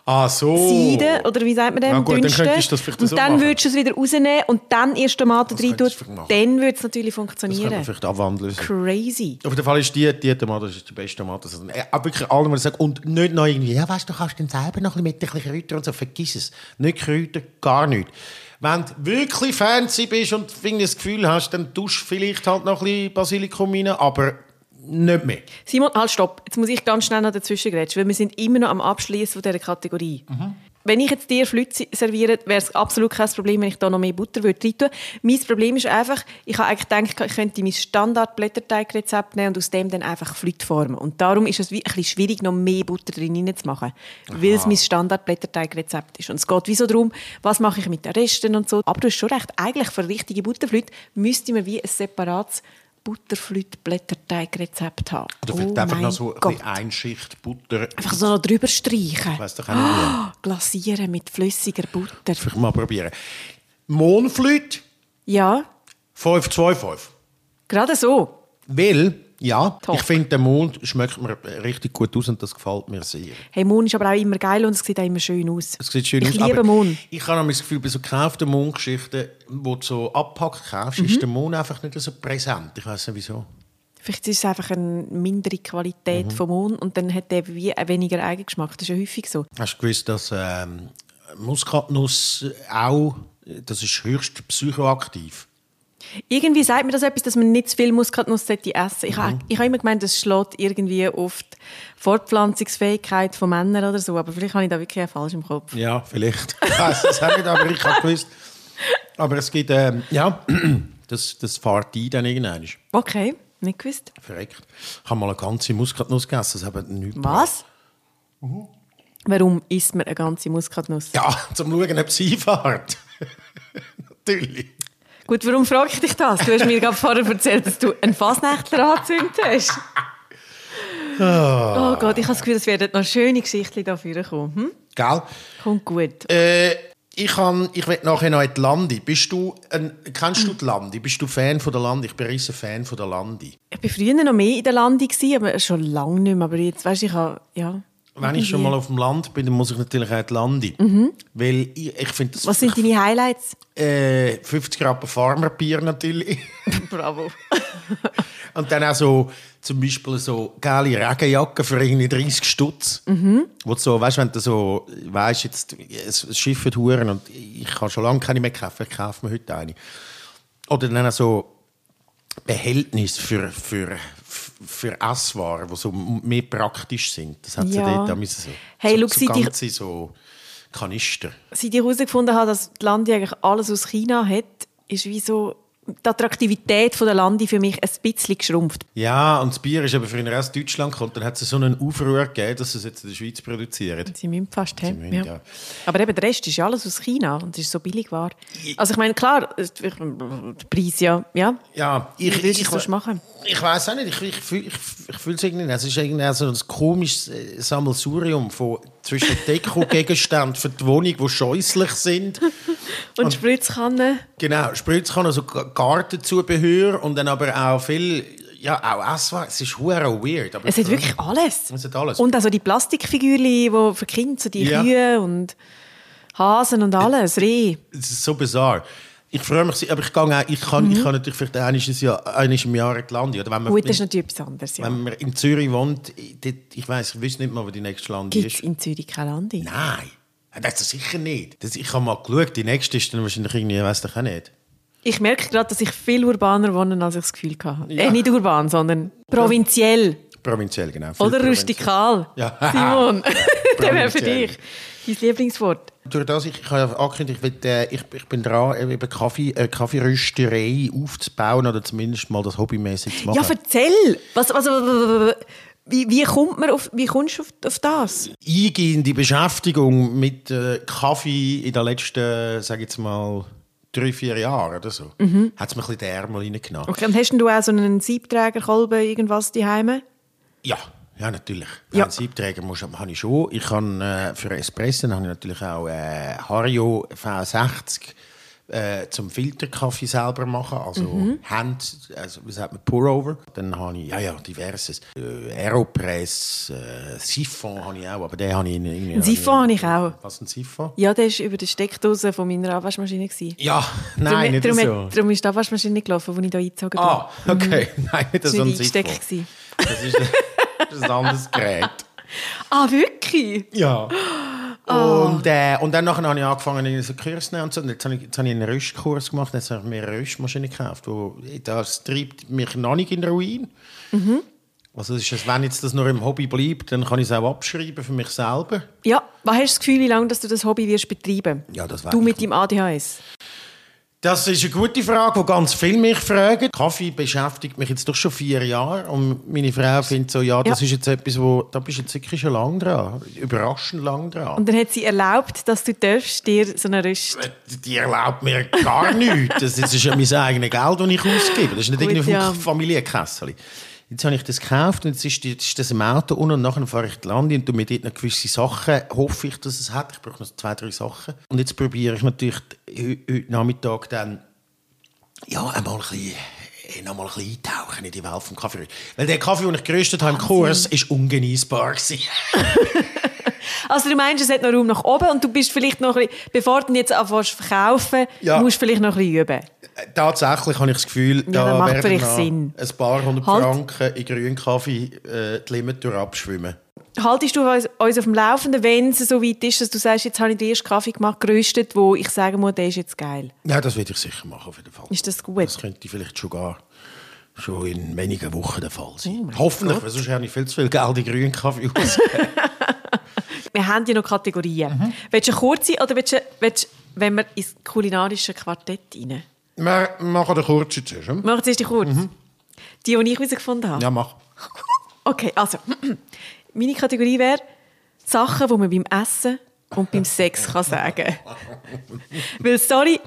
Ah, so. Seiden, oder wie sagt man dem, Na gut, dann könntest du das vielleicht Und so dann machen. würdest du es wieder rausnehmen und dann erst Tomaten Das rein tun, dann würde es natürlich Das funktionieren. man vielleicht abwandeln. Crazy. Auf jeden Fall ist die, die Tomate das ist die beste Tomate. Also, äh, aber wirklich allem, was ich sage. Und nicht noch irgendwie, ja, weißt du, du kannst dann selber noch ein bisschen mit ein bisschen Kräuter und so. Vergiss es. Nicht Kräuter, gar nicht. Wenn du wirklich fancy bist und das Gefühl hast, dann tust du vielleicht halt noch ein bisschen Basilikum rein, aber nicht mehr. Simon, halt, stopp. Jetzt muss ich ganz schnell noch dazwischen grätschen, weil wir sind immer noch am Abschließen dieser Kategorie. Wenn ich jetzt dir Flütze serviere, wäre es absolut kein Problem, wenn ich da noch mehr Butter würde rein tun. Mein Problem ist einfach, ich habe eigentlich gedacht, ich könnte mein Standard-Blätterteigrezept nehmen und aus dem dann einfach Flüte formen. Und darum ist es wie ein bisschen schwierig, noch mehr Butter drin zu machen, weil es mein Standard-Blätterteigrezept ist. Und es geht wie so darum, was mache ich mit den Resten und so. Aber du hast schon recht, eigentlich für richtige Butterflüte müsste man wie ein separates Butterflüt-Blätterteigrezept haben. Oder vielleicht oh einfach noch so ein bisschen Einschicht Butter. Einfach so noch drüber streichen. Ich weiss doch auch nicht wie. Glasieren mit flüssiger Butter. Vielleicht mal probieren. Mohnflüte, Ja, 5, 2, 5. gerade so. Weil, ja, Top. ich finde, der Mond schmeckt mir richtig gut aus und das gefällt mir sehr. Hey, Mohn ist aber auch immer geil und es sieht auch immer schön aus. Es sieht schön ich aus. liebe Mohn. Ich habe das Gefühl, bei so gekauften Mondgeschichten, wo du so abpackt kaufst, Mhm. ist der Mond einfach nicht so präsent. Ich weiß nicht wieso. Vielleicht ist es einfach eine mindere Qualität Mhm. vom Mohn und dann hat er wie weniger Eigengeschmack. Das ist ja häufig so. Hast du gewusst, dass ähm, Muskatnuss auch, das ist höchst psychoaktiv. Irgendwie sagt mir das etwas, dass man nicht zu viel Muskatnuss sollte essen Ich, habe, ich habe immer gemeint, das schlägt irgendwie auf die Fortpflanzungsfähigkeit von Männern oder so, aber vielleicht habe ich da wirklich einen falsch im Kopf. Ja, vielleicht. Ich weiß es auch nicht, aber ich habe gewusst. Aber es gibt, ähm, ja, das, das fährt ein dann irgendwann. Okay, nicht gewusst. Verreckt. Ich habe mal eine ganze Muskatnuss gegessen, das hat nichts Was? Warum isst man eine ganze Muskatnuss? Ja, zum Schauen, ob sie einfährt. Natürlich. Gut, warum frage ich dich das? Du hast mir gerade vorher erzählt, dass du einen Fasnächtler angezündet hast. Ah. Oh Gott, ich habe das Gefühl, es werden noch schöne Geschichten dafür kommen. Hm? Gell? Kommt gut. Äh, ich kann, ich will nachher noch in die Landi. Bist du, ein, kennst du die Landi? Bist du Fan von der Landi? Ich bin ein riesen Fan von der Landi. Ich war früher noch mehr in der gewesen, aber schon lange nicht mehr. Aber jetzt, weißt ich habe, ja. Wenn ich schon mal auf dem Land bin, dann muss ich natürlich auch die Landi. Weil ich, ich finde das... Mhm. Was sind deine Highlights? Äh, 50 Rappen Farmerbier natürlich. Bravo. Und dann auch so, zum Beispiel so geile Regenjacken für irgendwie 30 Stutz. Wo du so, weißt, wenn du so, weißt, jetzt, es, schifft Huren und ich kann schon lange keine mehr kaufen, ich kaufe mir heute eine. Oder dann auch so Behältnis für, für, für Esswaren, die so mehr praktisch sind. Das hat sie Ja. dort auch so, Hey, so, schau, so seit ich- ganze so Kanister. Seit ich herausgefunden habe, dass die Landi eigentlich alles aus China hat, ist wie so die Attraktivität der Landi für mich ein bisschen geschrumpft. Ja, und das Bier ist aber früher aus Deutschland gekommen. Dann hat es so einen Aufruhr gegeben, dass sie es jetzt in der Schweiz produzieren. Sie müssen fast haben. müssen, Ja. ja. Aber eben, der Rest ist ja alles aus China und es ist so billig war. Also ich meine, klar, der Preis ja, ja. Ja, ich, ich, du das machen? ich weiß auch nicht. Ich, ich, ich, ich fühle es irgendwie nicht. Es ist irgendwie so ein komisches äh, Sammelsurium von zwischen Dekogegenständen für die Wohnung, die scheußlich sind. Und, Spritzkannen. Genau, Spritzkannen, also Gartenzubehör und dann aber auch viel, ja, auch Esswaren. Es ist hure weird. Aber Es hat wirklich alles. Es hat alles. Und also die Plastikfigürchen, die für Kinder, so die Ja. Kühe und Hasen und alles, Reh. Es ist so bizarr. Ich freue mich, aber ich, gehe auch, ich, kann, ich kann natürlich vielleicht im Jahr, einmal im Jahr in Landi. Oder wenn man, Gut, das ist natürlich etwas anderes, ja. wenn man in Zürich wohnt, ich weiß, ich weiß nicht mal, wo die nächste Landi Gibt es ist. in Zürich kein Landi? Nein, das ist sicher nicht. Das, ich habe mal geschaut, die nächste ist dann wahrscheinlich irgendwie, weiß ich auch nicht. Ich merke gerade, dass ich viel urbaner wohne, als ich das Gefühl hatte. Äh, nicht urban, sondern provinziell. Provinziell, genau. Viel Oder rustikal. Ja. Simon, der wäre für dich. Dein Lieblingswort. Durch das, ich, ich habe angekündigt, ich, will, äh, ich, ich bin dran, eben Kaffee, äh, Kaffeerösterei aufzubauen oder zumindest mal das hobbymäßig zu machen. Ja, erzähl! Was, was, was, wie, wie, kommt man auf, wie kommst du auf, auf das? Eingehende Beschäftigung mit äh, Kaffee in den letzten, sage jetzt mal, drei, vier Jahren oder so, hat es mir ein bisschen den Ärmel reingenommen. Okay, und hast du auch so einen Siebträgerkolben, irgendwas daheim? Ja, ja, natürlich. Ja. Einen Siebträger muss, habe ich schon. Ich kann, äh, für Espresso habe ich natürlich auch äh, Hario V60 äh, zum Filterkaffee selber machen. Also Mhm. Hand, also wie sagt man, Pour-Over. Dann habe ich, ja, ja, diverses. Äh, Aeropress, äh, Siphon habe ich auch, aber den habe ich irgendwie... Ein Siphon habe ich auch. Was, ein Siphon? Ja, der war über die Steckdose von meiner Abwaschmaschine. gewesen. Ja, nein, nicht darum, so. darum, ist die Abwaschmaschine gelaufen, als ich hier eingezogen bin. Ah, okay. Nein, das so war ein Siphon. Das ist, das ist ein anderes Gerät. Ah, wirklich? Ja. Oh. Und, äh, und dann nachher habe ich angefangen, irgendwie so Kurs zu nehmen und so. Und jetzt habe ich, jetzt habe ich einen Röstkurs gemacht, jetzt habe ich mir eine Röstmaschine gekauft. Wo, das treibt mich noch nicht in den Ruin. Mhm. Also ist, es, wenn jetzt das nur im Hobby bleibt, dann kann ich es auch abschreiben für mich selber. Ja, was hast du das Gefühl, wie lange dass du das Hobby wirst betreiben Ja, das Du mit deinem ADHS. Das ist eine gute Frage, die ganz viele mich fragen. Kaffee beschäftigt mich jetzt doch schon vier Jahre und meine Frau findet so, ja, das Ja. ist jetzt etwas, wo, da bist du jetzt wirklich schon lang dran. Überraschend lang dran. Und dann hat sie erlaubt, dass du darfst dir so eine Röst... Die erlaubt mir gar nichts. Das ist ja mein eigenes Geld, das ich ausgebe. Das ist nicht Gut, irgendwie ja. vom Familienkessel. Jetzt habe ich das gekauft und jetzt ist, ist das im Auto unten und nachher fahre ich die Lande und tu mir dort noch gewisse Sachen, hoffe ich, dass es hat. Ich brauche noch zwei, drei Sachen. Und jetzt probiere ich natürlich heute Nachmittag dann ja, einmal ein bisschen eh, noch mal ein bisschen eintauchen in die Welt vom Kaffee. Weil der Kaffee, den ich geröstet habe im Kurs, ist ungenießbar. Also du meinst, es hat noch Raum nach oben und du bist vielleicht noch ein bisschen, bevor du jetzt anfängst zu verkaufen, Ja. musst du vielleicht noch ein bisschen üben. Tatsächlich habe ich das Gefühl, Ja, da macht vielleicht Sinn. ein paar hundert Halt. Franken in grünen Kaffee äh, die Limitour abschwimmen. Haltest du uns, uns auf dem Laufenden, wenn es so weit ist, dass du sagst, jetzt habe ich den ersten Kaffee gemacht, geröstet, wo ich sagen muss, der ist jetzt geil. Ja, das werde ich sicher machen, auf jeden Fall. Ist das gut? Das könnte vielleicht schon gar schon in wenigen Wochen der Fall Oh sein. Hoffentlich, weil sonst habe ich viel zu viel Geld in grünen Kaffee aus. Wir haben ja noch Kategorien. Mhm. Willst du eine kurze oder willst du, willst, wenn wir ins kulinarische Quartett rein? Wir machen den kurzen zuerst. hm? Machen zuerst die kurz. Die, die ich herausgefunden habe. Ja, mach. Okay, also, meine Kategorie wäre Sachen, die man beim Essen und beim Sex kann sagen Weil, sorry,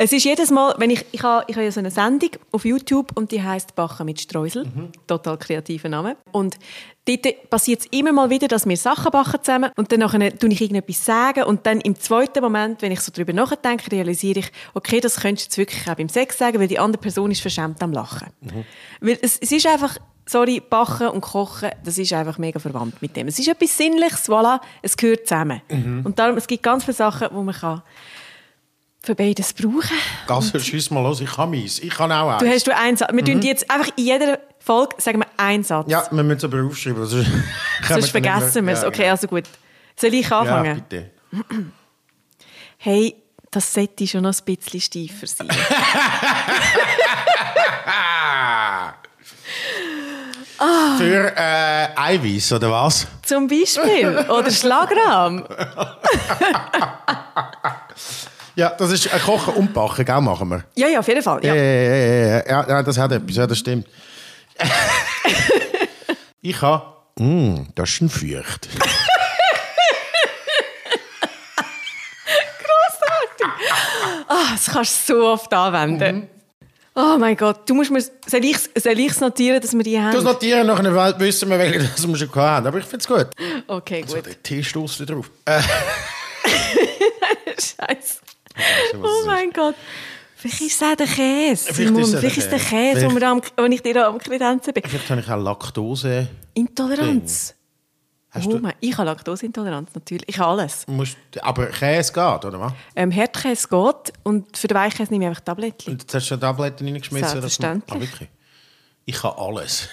es ist jedes Mal, wenn ich, ich habe, ich habe ja so eine Sendung auf YouTube und die heißt Backen mit Streusel. Total kreativer Name. Und dort passiert es immer mal wieder, dass wir Sachen backen zusammen und dann nachher tue ich irgendetwas sagen und dann im zweiten Moment, wenn ich so drüber nachdenke, realisiere ich, okay, das könntest du jetzt wirklich auch beim Sex sagen, weil die andere Person ist verschämt am Lachen. Weil es, es ist einfach, sorry, Backen und Kochen, das ist einfach mega verwandt mit dem. Es ist etwas Sinnliches, voilà, es gehört zusammen. Und darum, es gibt ganz viele Sachen, die man kann für beides brauchen Gas, schieß mal los, ich kann meins. Ich kann auch eins. Du hast du einen Satz. Wir tun die jetzt einfach in jeder Folge sagen wir einen Satz. ja, wir müssen es aber aufschreiben. Sonst, Sonst vergessen wir es. Ja, Okay, genau. also gut. Soll ich Ja, anfangen? bitte. hey, das sollte schon noch ein bisschen steifer sein. Für äh, Eiweiß, oder was? Zum Beispiel. Oder Schlagrahm. Ja, das ist äh, Kochen und Backen, gell, machen wir. Ja, ja, auf jeden Fall. Ja, Ja. ja, ja, ja, ja, ja, das hat etwas, ja, das stimmt. ich habe, mm, das ist ein Fürcht. Ah, das kannst du so oft anwenden. Mhm. Oh mein Gott, du musst mir, soll ich ich's notieren, dass wir die haben? Das notieren, nach einer Welt wissen wir, welche das wir schon haben. Aber ich finde es gut. Okay, So, gut. der Tee stoßt da drauf. Äh, Scheiße. Oh mein Gott. Vielleicht ist es auch der Käse. Vielleicht ist es der Vielleicht ist der Käse. Wo, Vielleicht- wir am, wo ich dir am Kredenzen bin. vielleicht habe ich auch Laktose. Intoleranz. Oh mein, ich habe Laktoseintoleranz natürlich. Ich habe alles. Musst, aber Käse geht, oder was? Ähm, Hartkäse geht und für den Weichkäse nehme ich einfach Tablettchen. Und jetzt hast du eine Tablette reingeschmissen? Selbstverständlich. Ah, wirklich? Ich habe alles.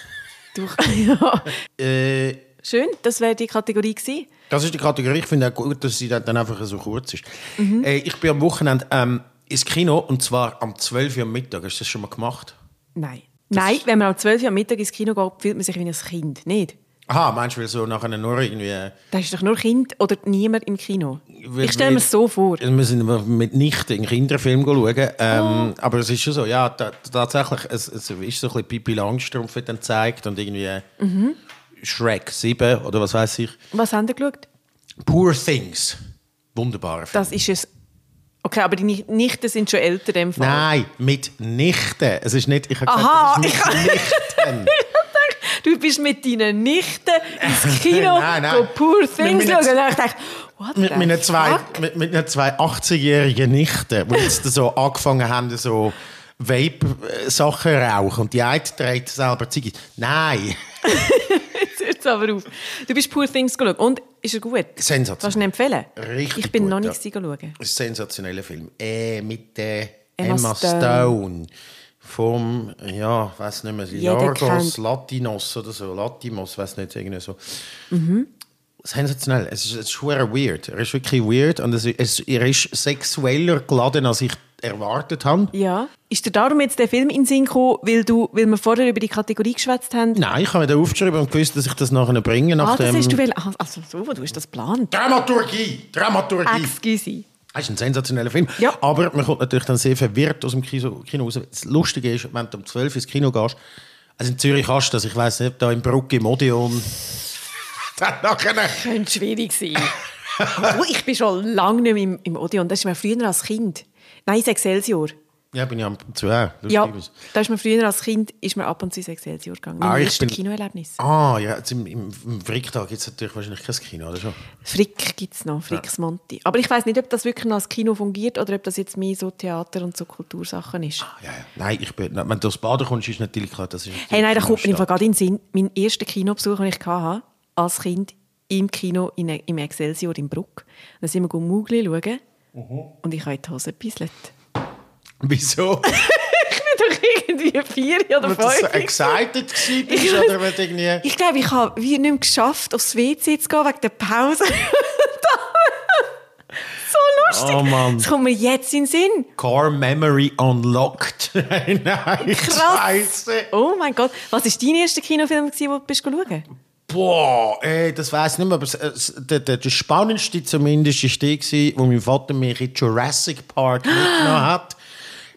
Du, ja. Äh, Schön, das wäre die Kategorie gewesen. das ist die Kategorie. Ich finde auch gut, dass sie dann einfach so kurz ist. Mhm. Äh, ich bin am Wochenende ähm, ins Kino und zwar am 12 Uhr am Mittag. Hast du das schon mal gemacht? Nein. Nein, wenn man um 12 Uhr am Mittag ins Kino geht, fühlt man sich wie ein Kind. Nicht? Aha, meinst du, weil so nachher nur irgendwie... äh, Da ist doch nur Kind oder niemand im Kino. Weil- Ich stelle mir es so vor. Wir sind mit Nichten einen Kinderfilm schauen. Ähm, Oh. Aber es ist schon so, ja, ta- tatsächlich, es, es ist so ein bisschen Pipi Langstrumpf dann gezeigt und irgendwie Mhm. Shrek 7 oder was weiß ich. Was haben Sie geschaut? Poor Things. Wunderbarer Film. Das ist es. Okay, aber die Ni- Nichten sind schon älter in dem Fall. Nein, mit Nichten. Es ist nicht, ich habe Aha, gesagt, es ist mit Nichten. Du bist mit deinen Nichten ins Kino, Nein, nein. go Poor Mit Things meinen- schauen. Und ich dachte, what mit, meinen zwei, mit, mit meinen zwei 80-jährigen Nichten, die jetzt so angefangen haben, so Vape-Sachen rauchen. Und die eine trägt selber Ziggis. Nein. Jetzt aber auf. Du bist Poor Things geschaut. Und ist er gut? Sensationell. Kannst du ihn empfehlen? Richtig Ich bin gut, noch nicht ja. schauen. Ist sensationeller Film. Äh, mit äh, Emma Emma, Stone. Stone. Vom, ja, weiß nicht mehr, Jeder Jorgos kennt- Latinos oder so. Latimos, weiß nicht, irgendwie so. Mhm. Sensationell. Es ist, es ist weird. Er ist wirklich weird und es, es, er ist sexueller geladen, als ich erwartet habe. Ja. Ist dir darum jetzt der Film in den Sinn gekommen, weil, du, weil wir vorher über die Kategorie geschwätzt haben? Nein, ich habe mir da aufgeschrieben und gewusst, dass ich das nachher bringe. Nach Ah, das dem hast du will. Ah, Also so, du hast das geplant. Dramaturgie! Dramaturgie! Excuse. Das ist ein sensationeller Film. Ja. Aber man kommt natürlich dann sehr verwirrt aus dem Kino, raus. Das Lustige ist, wenn du um 12 Uhr ins Kino gehst, also in Zürich hast du das, ich weiß nicht, da in Bruck im Odeon, dann nachher... Könnte schwierig sein. oh, ich bin schon lange nicht mehr im, im Odeon. Das ist mir früher als Kind. Nein, ins Excelsior. Ja, bin ich am zu auch. Ja, da ist mir früher als Kind ist mir ab und zu ins Excelsior gegangen. Ah, ich bin- Kinoerlebnis. Ah, ja, jetzt im, im, im Fricktag gibt es natürlich wahrscheinlich kein Kino, oder schon? Frick gibt es noch, Fricks Monti. Aber ich weiß nicht, ob das wirklich noch als Kino fungiert oder ob das jetzt mehr so Theater und so Kultursachen ist. Ja, ja. Nein, ich bin, wenn du aus Baden kommst, ist natürlich klar, das ist... Hey, nein, da kommt mir gerade in den Sinn. Mein erster Kinobesuch, den ich hatte, als Kind im Kino in, im Excelsior in Bruck. Da sind wir Mugli schauen Mhm. und ich habe die Hose gebisselt. Wieso? Ich bin doch irgendwie vier oder Weil du so fünf. excited gewesen Ich oder du irgendwie... Ich glaube, ich habe wie nicht mehr geschafft, aufs WC zu gehen wegen der Pause. so lustig. Oh Mann. Das kommt mir jetzt in den Sinn. Core Memory unlocked. nein, Krass. Scheiße. Oh mein Gott. Was war dein erster Kinofilm, den du schauen Boah, ey, das weiß ich nicht mehr, aber der, der, der spannendste zumindest war der, wo mein Vater mich in Jurassic Park mitgenommen hat.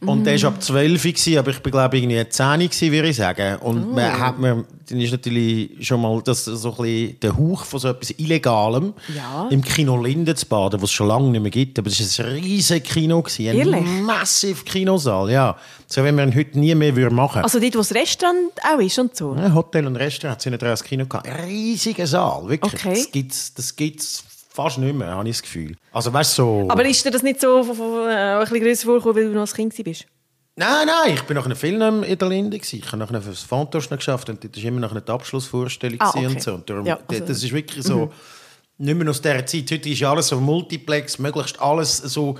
Und der war ab 12 gewesen, aber ich bin glaube ich irgendwie 10 gewesen, würde ich sagen. Und man hat mir, dann ist natürlich schon mal das so ein bisschen der Hauch von so etwas Illegalem Ja. im Kino Linden zu baden, was es schon lange nicht mehr gibt. Aber es war ein riesiges Kino, gewesen, ein Ehrlich? massiv Kinosaal, ja. So wie man ihn heute nie mehr würde machen Also dort, wo das Restaurant auch ist und so. ja, Hotel und Restaurant hat sie nicht das Kino gehabt. Ein riesiger Saal, wirklich. Okay. Das gibt's, das gibt's fast nicht mehr, habe ich das Gefühl. Also weißt so... Aber ist dir das nicht so äh, ein bisschen grösser vorgekommen, weil du noch ein Kind warst? Nein, nein, ich bin nach einem Film in der Linde. Ich habe das Fantosch noch geschafft und das war immer nach einer Abschlussvorstellung Ah, okay. und so. Und darum, Ja, also- das ist wirklich so, nicht mehr aus dieser Zeit. Heute ist ja alles so Multiplex, möglichst alles so...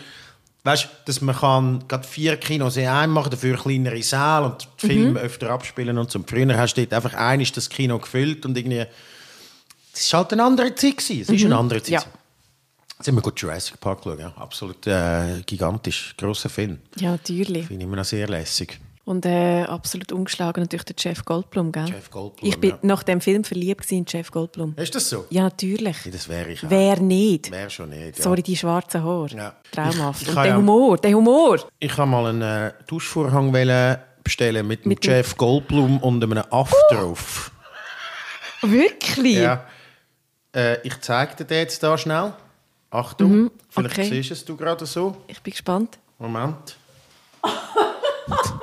Weißt du, dass man kann gerade vier Kinos in einem machen, dafür kleinere Säle und Mhm. Filme öfter abspielen und so. Früher hast du dort einfach ein ist das Kino gefüllt und irgendwie... Es war halt eine andere Zeit. Gewesen. Es ist eine andere Zeit. Mhm. Ja. Jetzt sind wir gut Jurassic Park geschaut, ja. Absolut äh, gigantisch, grosser Film. Ja, natürlich. Finde ich immer noch sehr lässig. Und äh, absolut ungeschlagen natürlich der Jeff Goldblum, gell? Jeff Goldblum, Ich bin ja. nach dem Film verliebt in Jeff Goldblum. Ist das so? Ja, natürlich. Ja, das wäre ich auch. Wer nicht? Wäre schon nicht. Ja. Sorry, die schwarzen Haare. Ja. Traumhaft. Ich- ich Und der Humor, der Humor. Ich habe mal einen äh, Duschvorhang bestellen mit, Mit Jeff Goldblum und einem Aff drauf. Wirklich? Ja. Äh, ich zeige dir jetzt da schnell. Achtung, vielleicht Mhm, okay. siehst du es gerade so. Ich bin gespannt. Moment.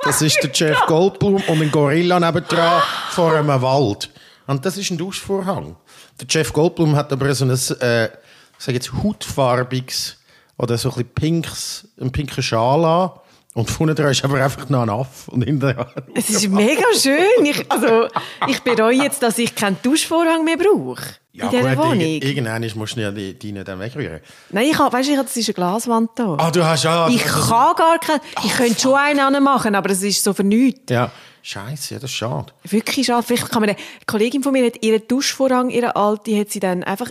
Das ist der Jeff Goldblum und ein Gorilla nebendran vor einem Wald. Und das ist ein Duschvorhang. Der Jeff Goldblum hat aber so ein, äh, jetzt, hautfarbiges oder so ein bisschen pinks, einen pinken Schal an Und vorne dran ist aber einfach noch ein Aff. Und hinterher. Es ist mega schön. Ich, also, ich bereue jetzt, dass ich keinen Duschvorhang mehr brauche. in dieser gut, Wohnung. irg- irgendwann musst du ja die, die dann wegrühren. Nein, ich habe, weißt du, ich habe, das ist eine Glaswand da. Ah, du hast ja... ich das- kann gar keinen. Ich könnte schon einen machen, aber es ist so für nichts. Ja, scheiße, ja, das ist schade. Wirklich schade. Vielleicht kann man, eine Kollegin von mir hat ihren Duschvorhang, ihre alte, hat sie dann einfach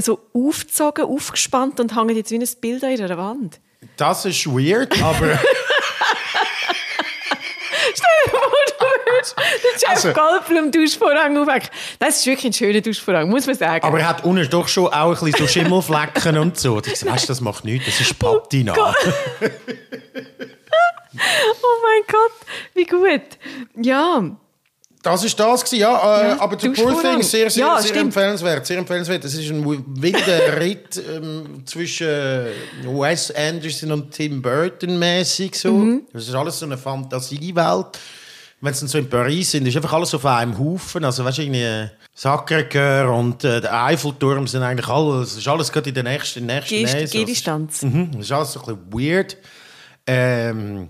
so aufgezogen, aufgespannt und hängt jetzt wie ein Bild an ihrer Wand. Das ist weird, aber... den Jeff Also- Goldblum Duschvorhang aufhängen. Das ist wirklich ein schöner Duschvorhang, muss man sagen. aber er hat unten doch schon auch ein bisschen so Schimmelflecken und so. Ich sag, weißt das macht nichts, das ist Patina. Gott. oh mein Gott, wie gut. Ja, Das ist das gewesen, ja. Äh, Ja, aber The Poor. Things, sehr, sehr, Ja, sehr stimmt. empfehlenswert. Sehr empfehlenswert. Es ist ein wilder Ritt ähm, zwischen Wes Anderson und Tim Burton mäßig so. Mhm. Das ist alles so eine Fantasiewelt. Wenn sie so in Paris sind, ist einfach alles auf einem Haufen. Also weißt du, irgendwie Sacré-Cœur und äh, der Eiffelturm sind eigentlich alles, es ist alles gerade in der nächsten, nächsten Gehst- Nähe. so. Gehdistanz. Mhm, das ist alles so ein bisschen weird. Ähm,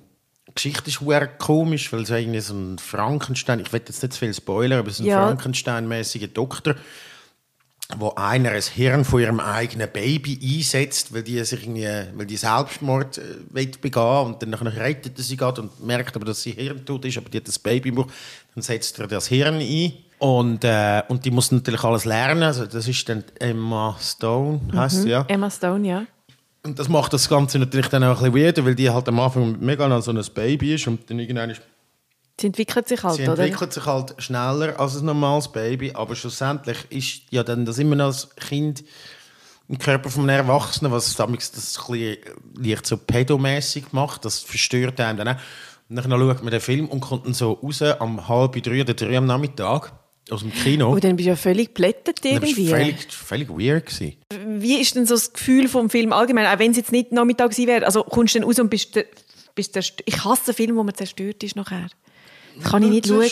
die Geschichte ist sehr komisch, weil es irgendwie so ein Frankenstein, ich will jetzt nicht zu viel spoilern, aber es ist ein Ja. Frankenstein-mäßiger Doktor, wo einer ein Hirn von ihrem eigenen Baby einsetzt, weil die sich irgendwie, weil die Selbstmord äh, will begehen und dann nachher rettet sie gerade und merkt aber, dass sie hirntot ist, aber die hat das Baby im Bauch. Dann setzt er das Hirn ein und, äh, und die muss natürlich alles lernen. Also das ist dann Emma Stone, heißt sie, ja. Emma Stone, ja. Und das macht das Ganze natürlich dann auch ein bisschen weird, weil die halt am Anfang mega noch so ein Baby ist und dann irgendwann ist, Sie entwickelt sich halt, sie oder? entwickelt sich halt schneller als ein normales Baby, aber schlussendlich ist ja dann das immer noch das Kind im Körper von einem Erwachsenen, was damals das ein bisschen leicht so pedomäßig macht, das verstört einen dann auch. Und dann schaut man den Film und kommt dann so raus am halb drei oder drei am Nachmittag aus dem Kino. Und dann bist du ja völlig geplättet Das war irgendwie. völlig, völlig weird. Gewesen. Wie ist denn so das Gefühl vom Film allgemein, auch wenn es jetzt nicht Nachmittag gewesen wäre? Also kommst du dann raus und bist, bist der, ich hasse Filme, wo man zerstört ist nachher. Kann ich nicht schauen.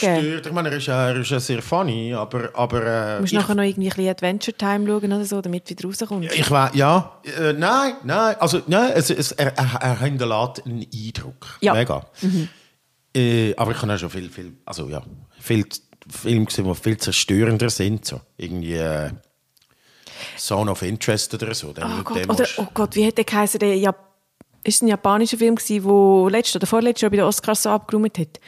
Ich meine, er ist, ja- er ist ja sehr funny, aber... aber äh, Du musst ich- nachher noch irgendwie ein bisschen Adventure Time schauen oder so, damit du wieder rauskommst. Ich weiß, ja, äh, nein, nein, also nein, es, es, er, er, er hinterlässt einen Eindruck. Ja. Mega. Äh, aber ich habe auch schon viel, viel, also ja, viel Filme gesehen, die viel zerstörender sind, so irgendwie äh, Zone of Interest oder so. Oh Gott, oder, oh Gott, wie hat der geheißen? Der Jap ist ein japanischer Film gewesen, der letztes oder vorletztes Jahr bei den Oscars so abgeräumt hat.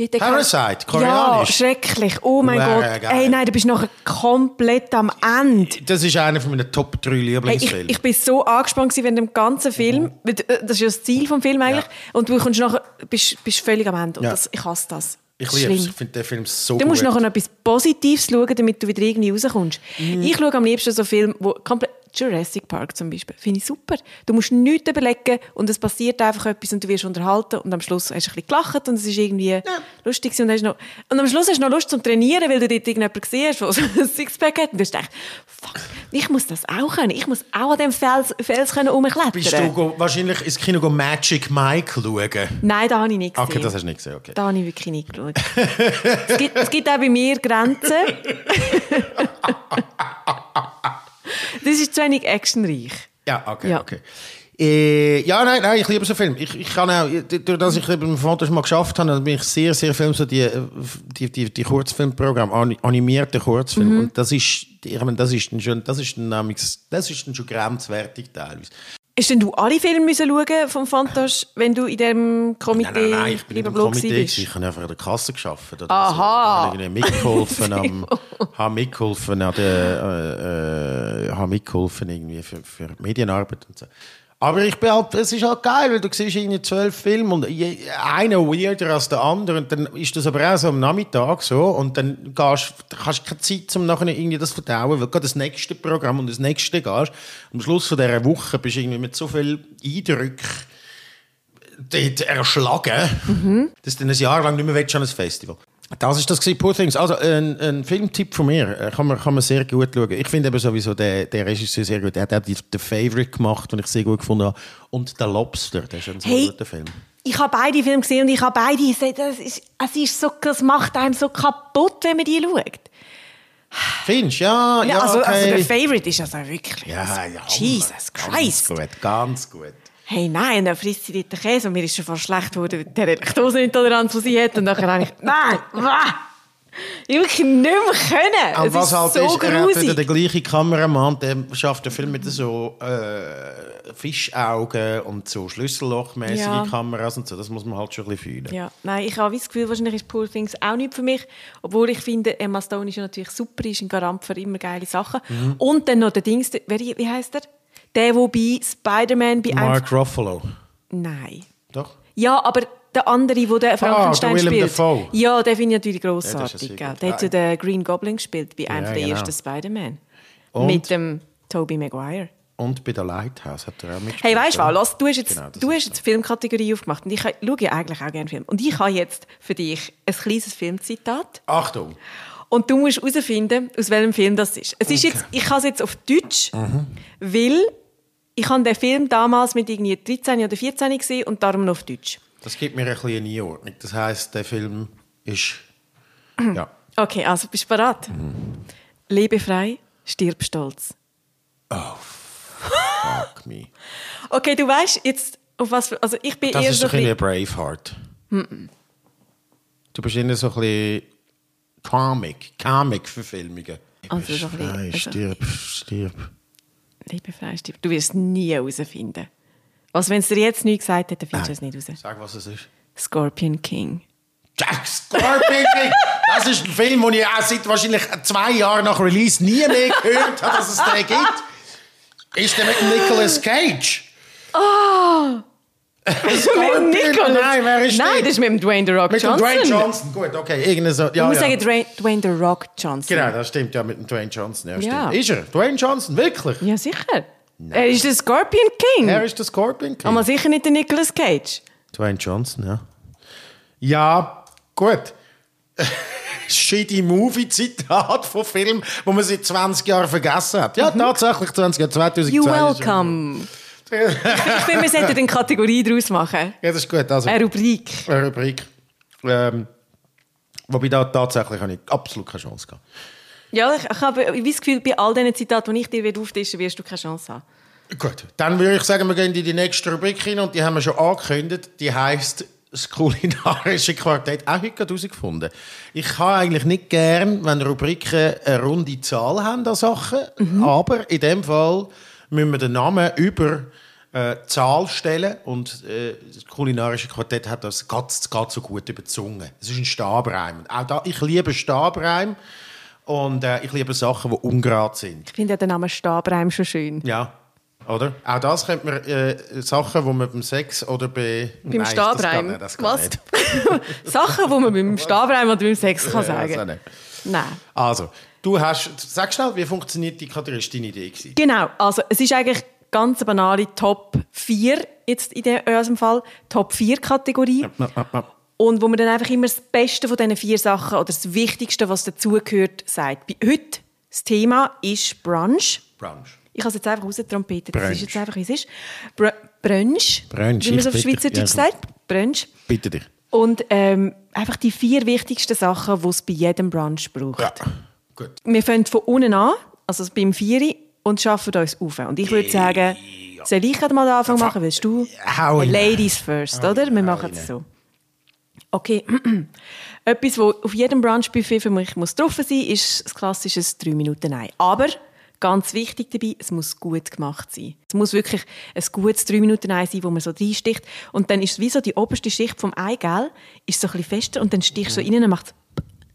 Wie der Parasite, koreanisch. Ja, schrecklich. Oh mein Wäre Gott. geil. Ey, nein, du bist nachher komplett am Ende. das ist einer von meinen Top 3 Hey, Lieblingsfilmen. ich, ich bin so angespannt während dem ganzen Film. Weil, äh, Das ist ja das Ziel vom Film eigentlich. Ja. Und du kommst nachher, bist, bist völlig am Ende. Und Ja. das, ich hasse das. ich liebe es, ich finde den Film so Du musst gut. nachher noch etwas Positives schauen, damit du wieder irgendwie rauskommst. Mhm. Ich schaue am liebsten so Filme, wo komplett Jurassic Park zum Beispiel. Finde ich super. Du musst nichts überlegen und es passiert einfach etwas und du wirst unterhalten und am Schluss hast du ein bisschen gelacht und es ist irgendwie lustig gewesen und, hast noch, und am Schluss hast du noch Lust zum Trainieren, weil du dort irgendjemanden siehst, der so ein Sixpack hat und du gedacht, fuck, ich muss das auch können. Ich muss auch an dem Fels, Fels können rumklettern. Bist du go, wahrscheinlich ins Kino go Magic Mike schauen? Nein, da habe ich nicht gesehen. Okay, das hast du nicht gesehen, okay. Da habe ich wirklich nicht geschaut. es, gibt, es gibt auch bei mir Grenzen. das ist zu wenig actionreich. Ja, okay, Ja. okay. Äh, ja, nein, nein, ich liebe so Filme. Ich, ich kann auch, durch das ich eben Fotos mal geschafft habe, bin ich sehr, sehr Film so die, die, die, die Kurzfilmprogramme, ani- animierte Kurzfilme. Mhm. Und das ist, ich meine, das ist dann schon, das ist dann, nämlich- das ist dann schon grenzwertig teilweise. Hast denn du alle Filme müssen schauen vom Fantasch, wenn du in diesem Komitee Nein, nein, nein, ich bin in Blog Komitee, gewesen. ich habe einfach an der Kasse gearbeitet. Oder Aha. So. Ich habe mitgeholfen, am, habe mitgeholfen an der, äh, äh, habe mitgeholfen irgendwie für, für Medienarbeit und so. Aber ich bin halt, es ist halt geil, weil du siehst irgendwie zwölf Filme und je, einer weirder als der andere und dann ist das aber auch so am Nachmittag so und dann gehst, hast du keine Zeit, um nachher irgendwie das zu verdauen, weil du das nächste Programm und das nächste gehst. Am Schluss von dieser Woche bist du irgendwie mit so viel Eindrücken dort erschlagen, dass du dann ein Jahr lang nicht mehr willst an ein Festival. Das ist das gewesen, Poor Things. Also ein, ein Filmtipp von mir, äh, kann man, kann man sehr gut schauen. Ich finde eben sowieso der, der Regisseur sehr gut. Er hat auch The Favorite gemacht, den ich sehr gut gefunden habe. Und Der Lobster, das ist ein sehr Hey. guter Film. Ich habe beide Filme gesehen und ich habe beide gesagt, das, ist, es ist so, das macht einem so kaputt, wenn man die schaut. Findest du? Ja, ja, also, okay. also der Favorite ist also wirklich... ja, ja, Jesus Ganz Christ. gut, ganz gut. Hey, nein, dann frisst sie den Käse und mir ist schon fast schlecht geworden, mit der Laktoseintoleranz, die sie hat. Und dann habe ich, nein, wah! Ich wirklich nicht mehr können. Aber was ist halt so ist, er hat den gleichen Kameramann, der schafft den Film mit so äh, Fischaugen und so Schlüssellochmäßige Ja. Kameras und so. Das muss man halt schon ein bisschen fühlen. Ja, nein, ich habe das Gefühl, wahrscheinlich ist Poor Things auch nicht für mich. Obwohl ich finde, Emma Stone ist natürlich super, ist ein Garant für immer geile Sachen. Mhm. Und dann noch der Dings, der, wer, wie heißt der? Der, der bei Spider-Man bei. Mark Ruffalo. Nein. Doch? Ja, aber der andere, der den Frankenstein Ah, der spielt. Dafoe. Ja, den finde ich natürlich grossartig. ja gell? sehr gut. der hat ja den Green Goblin gespielt bei einem Ja, der genau. ersten Spider-Man. Mit dem Tobey Maguire. Und bei der Lighthouse hat er auch mitgespielt. Hey, weißt du was? du hast jetzt, Genau, du hast jetzt Filmkategorie aufgemacht und ich schaue ja eigentlich auch gerne Film. Und ich habe jetzt für dich ein kleines Filmzitat Achtung! und du musst herausfinden, aus welchem Film das ist. Es ist jetzt, ich habe es jetzt auf Deutsch, Mhm. weil ich habe den Film damals mit irgendwie 13 oder 14 gesehen und darum noch auf Deutsch. Das gibt mir ein bisschen eine Einordnung. Das heisst, der Film ist... ja. Okay, also bist du bereit? Mhm. Lebe frei, stirb stolz. Fuck me. Okay, du weißt jetzt, auf was für, also ich bin Das eher ist so ein bisschen Braveheart. Du bist eher so ein bisschen Comic, Comic-Verfilmungen. Also Frei, also- stirb, stirb. Lebe frei, stirb. Du wirst es nie herausfinden. Also wenn es dir jetzt nicht gesagt hätte, dann findest du es nicht raus. Sag, was es ist. Scorpion King. Jack Scorpion King! Das ist ein Film, den ich auch seit wahrscheinlich zwei Jahren nach Release nie mehr gehört habe, dass es den gibt. Ist der mit Nicolas Cage? Oh! Scorpion? Nicolas- Nein, wer ist Nein, das ist mit dem Dwayne The Rock Mit dem Johnson. Dwayne Johnson. Gut, okay. Irgendeine so, ja, Ich muss ja. sagen, Dwayne, Dwayne The Rock Johnson. Genau, das stimmt ja mit dem Dwayne Johnson. Ja, Ja. Ist er? Dwayne Johnson, wirklich? Ja, sicher. Er ist der Scorpion King. Er ist der Scorpion King. Aber sicher nicht der Nicolas Cage. Dwayne Johnson, ja. Ja, gut. Shitty Movie-Zitat von Film, wo man seit 20 Jahren vergessen hat. Ja, tatsächlich 20 Jahre, 2002. You ist er- welcome. Ich finde, wir sollten eine Kategorie daraus machen. Ja, das ist gut. Also, Eine Rubrik. eine Rubrik. Ähm, wobei da tatsächlich habe ich absolut keine Chance gehabt. Ja, ich, ich habe ich das Gefühl, bei all diesen Zitaten, die ich dir auftischen wirst du keine Chance haben. Gut, dann würde ich sagen, wir gehen in die nächste Rubrik rein und die haben wir schon angekündigt. Die heisst das kulinarische Quartett. Auch heute herausgefunden. Ich habe eigentlich nicht gern, wenn Rubriken eine runde Zahl haben an Sachen, aber in dem Fall müssen wir den Namen über äh, Zahl stellen und äh, das kulinarische Quartett hat das ganz, ganz so gut über die Zunge. Es ist ein Stabreim. Auch da, ich liebe Stabreim und äh, ich liebe Sachen, die ungerade sind. Ich finde ja den Namen Stabreim schon schön. Ja, oder? Auch das könnte man äh, Sachen, die man beim Sex oder bei... Beim Nein, Stabreim. Das geht, Was? das nicht. Sachen, die man beim Stabreim oder beim Sex kann Ja, sagen nicht. Nein. Also, du hast... Sag schnell, wie funktioniert die Kategorie? War deine Idee. Gewesen. Genau, also es ist eigentlich ganz banale Top 4 jetzt in unserem Fall. Top 4 Kategorie. Und wo man dann einfach immer das Beste von diesen vier Sachen oder das Wichtigste, was dazugehört, sagt. Bei- Heute, das Thema ist Brunch. Brunch. Ich habe es jetzt einfach rausgetrompetet. Das Brunch. ist jetzt einfach, wie es ist. Br Brunch. Brunch, Wie man es auf. Schweizerdeutsch Ja, sagt. Brunch. Bitte dich. Und ähm, einfach die vier wichtigsten Sachen, die es bei jedem Brunch braucht. Ja, gut. Wir fangen von unten an, also beim Vieri, und schaffen uns auf. Und ich würde sagen, soll ich mal den Anfang machen? Willst du? Hau. Ladies first, oder? Wir machen es so. Okay. Etwas, was auf jedem Brunchbuffet für mich muss drauf sein ist das klassische 3 Minuten Ei. Aber ganz wichtig dabei, es muss gut gemacht sein. Es muss wirklich ein gutes 3 Minuten Ei sein, wo man so reinsticht. Und dann ist es wie so die oberste Schicht vom Eigelb, ist so ein bisschen fester und dann stichst du so rein und macht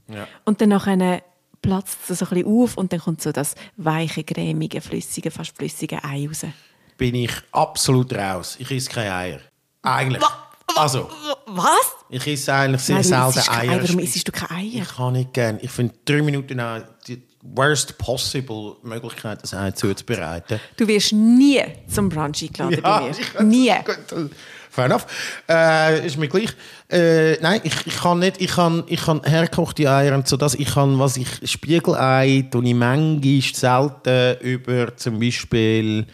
Ja. und dann nachher platzt es so ein bisschen auf und dann kommt so das weiche, cremige, flüssige, fast flüssige Ei raus. Bin ich absolut raus. Ich esse keine Eier. Eigentlich. Also, Was? ich esse eigentlich sehr Nein, selten Eier. Eier. Warum isst du keine Eier? Ich kann nicht gern. Ich finde drei Minuten auch die worst possible Möglichkeit, das Ei zuzubereiten. Du wirst nie zum Brunch eingeladen bei mir. Nie. Fair enough. Äh, ist mir gleich. Äh, nein, ich, ich kann nicht. Ich kann, ich kann hergekochte Eier und so das. Ich kann, was ich Spiegelei, tue ich manchmal selten über zum Beispiel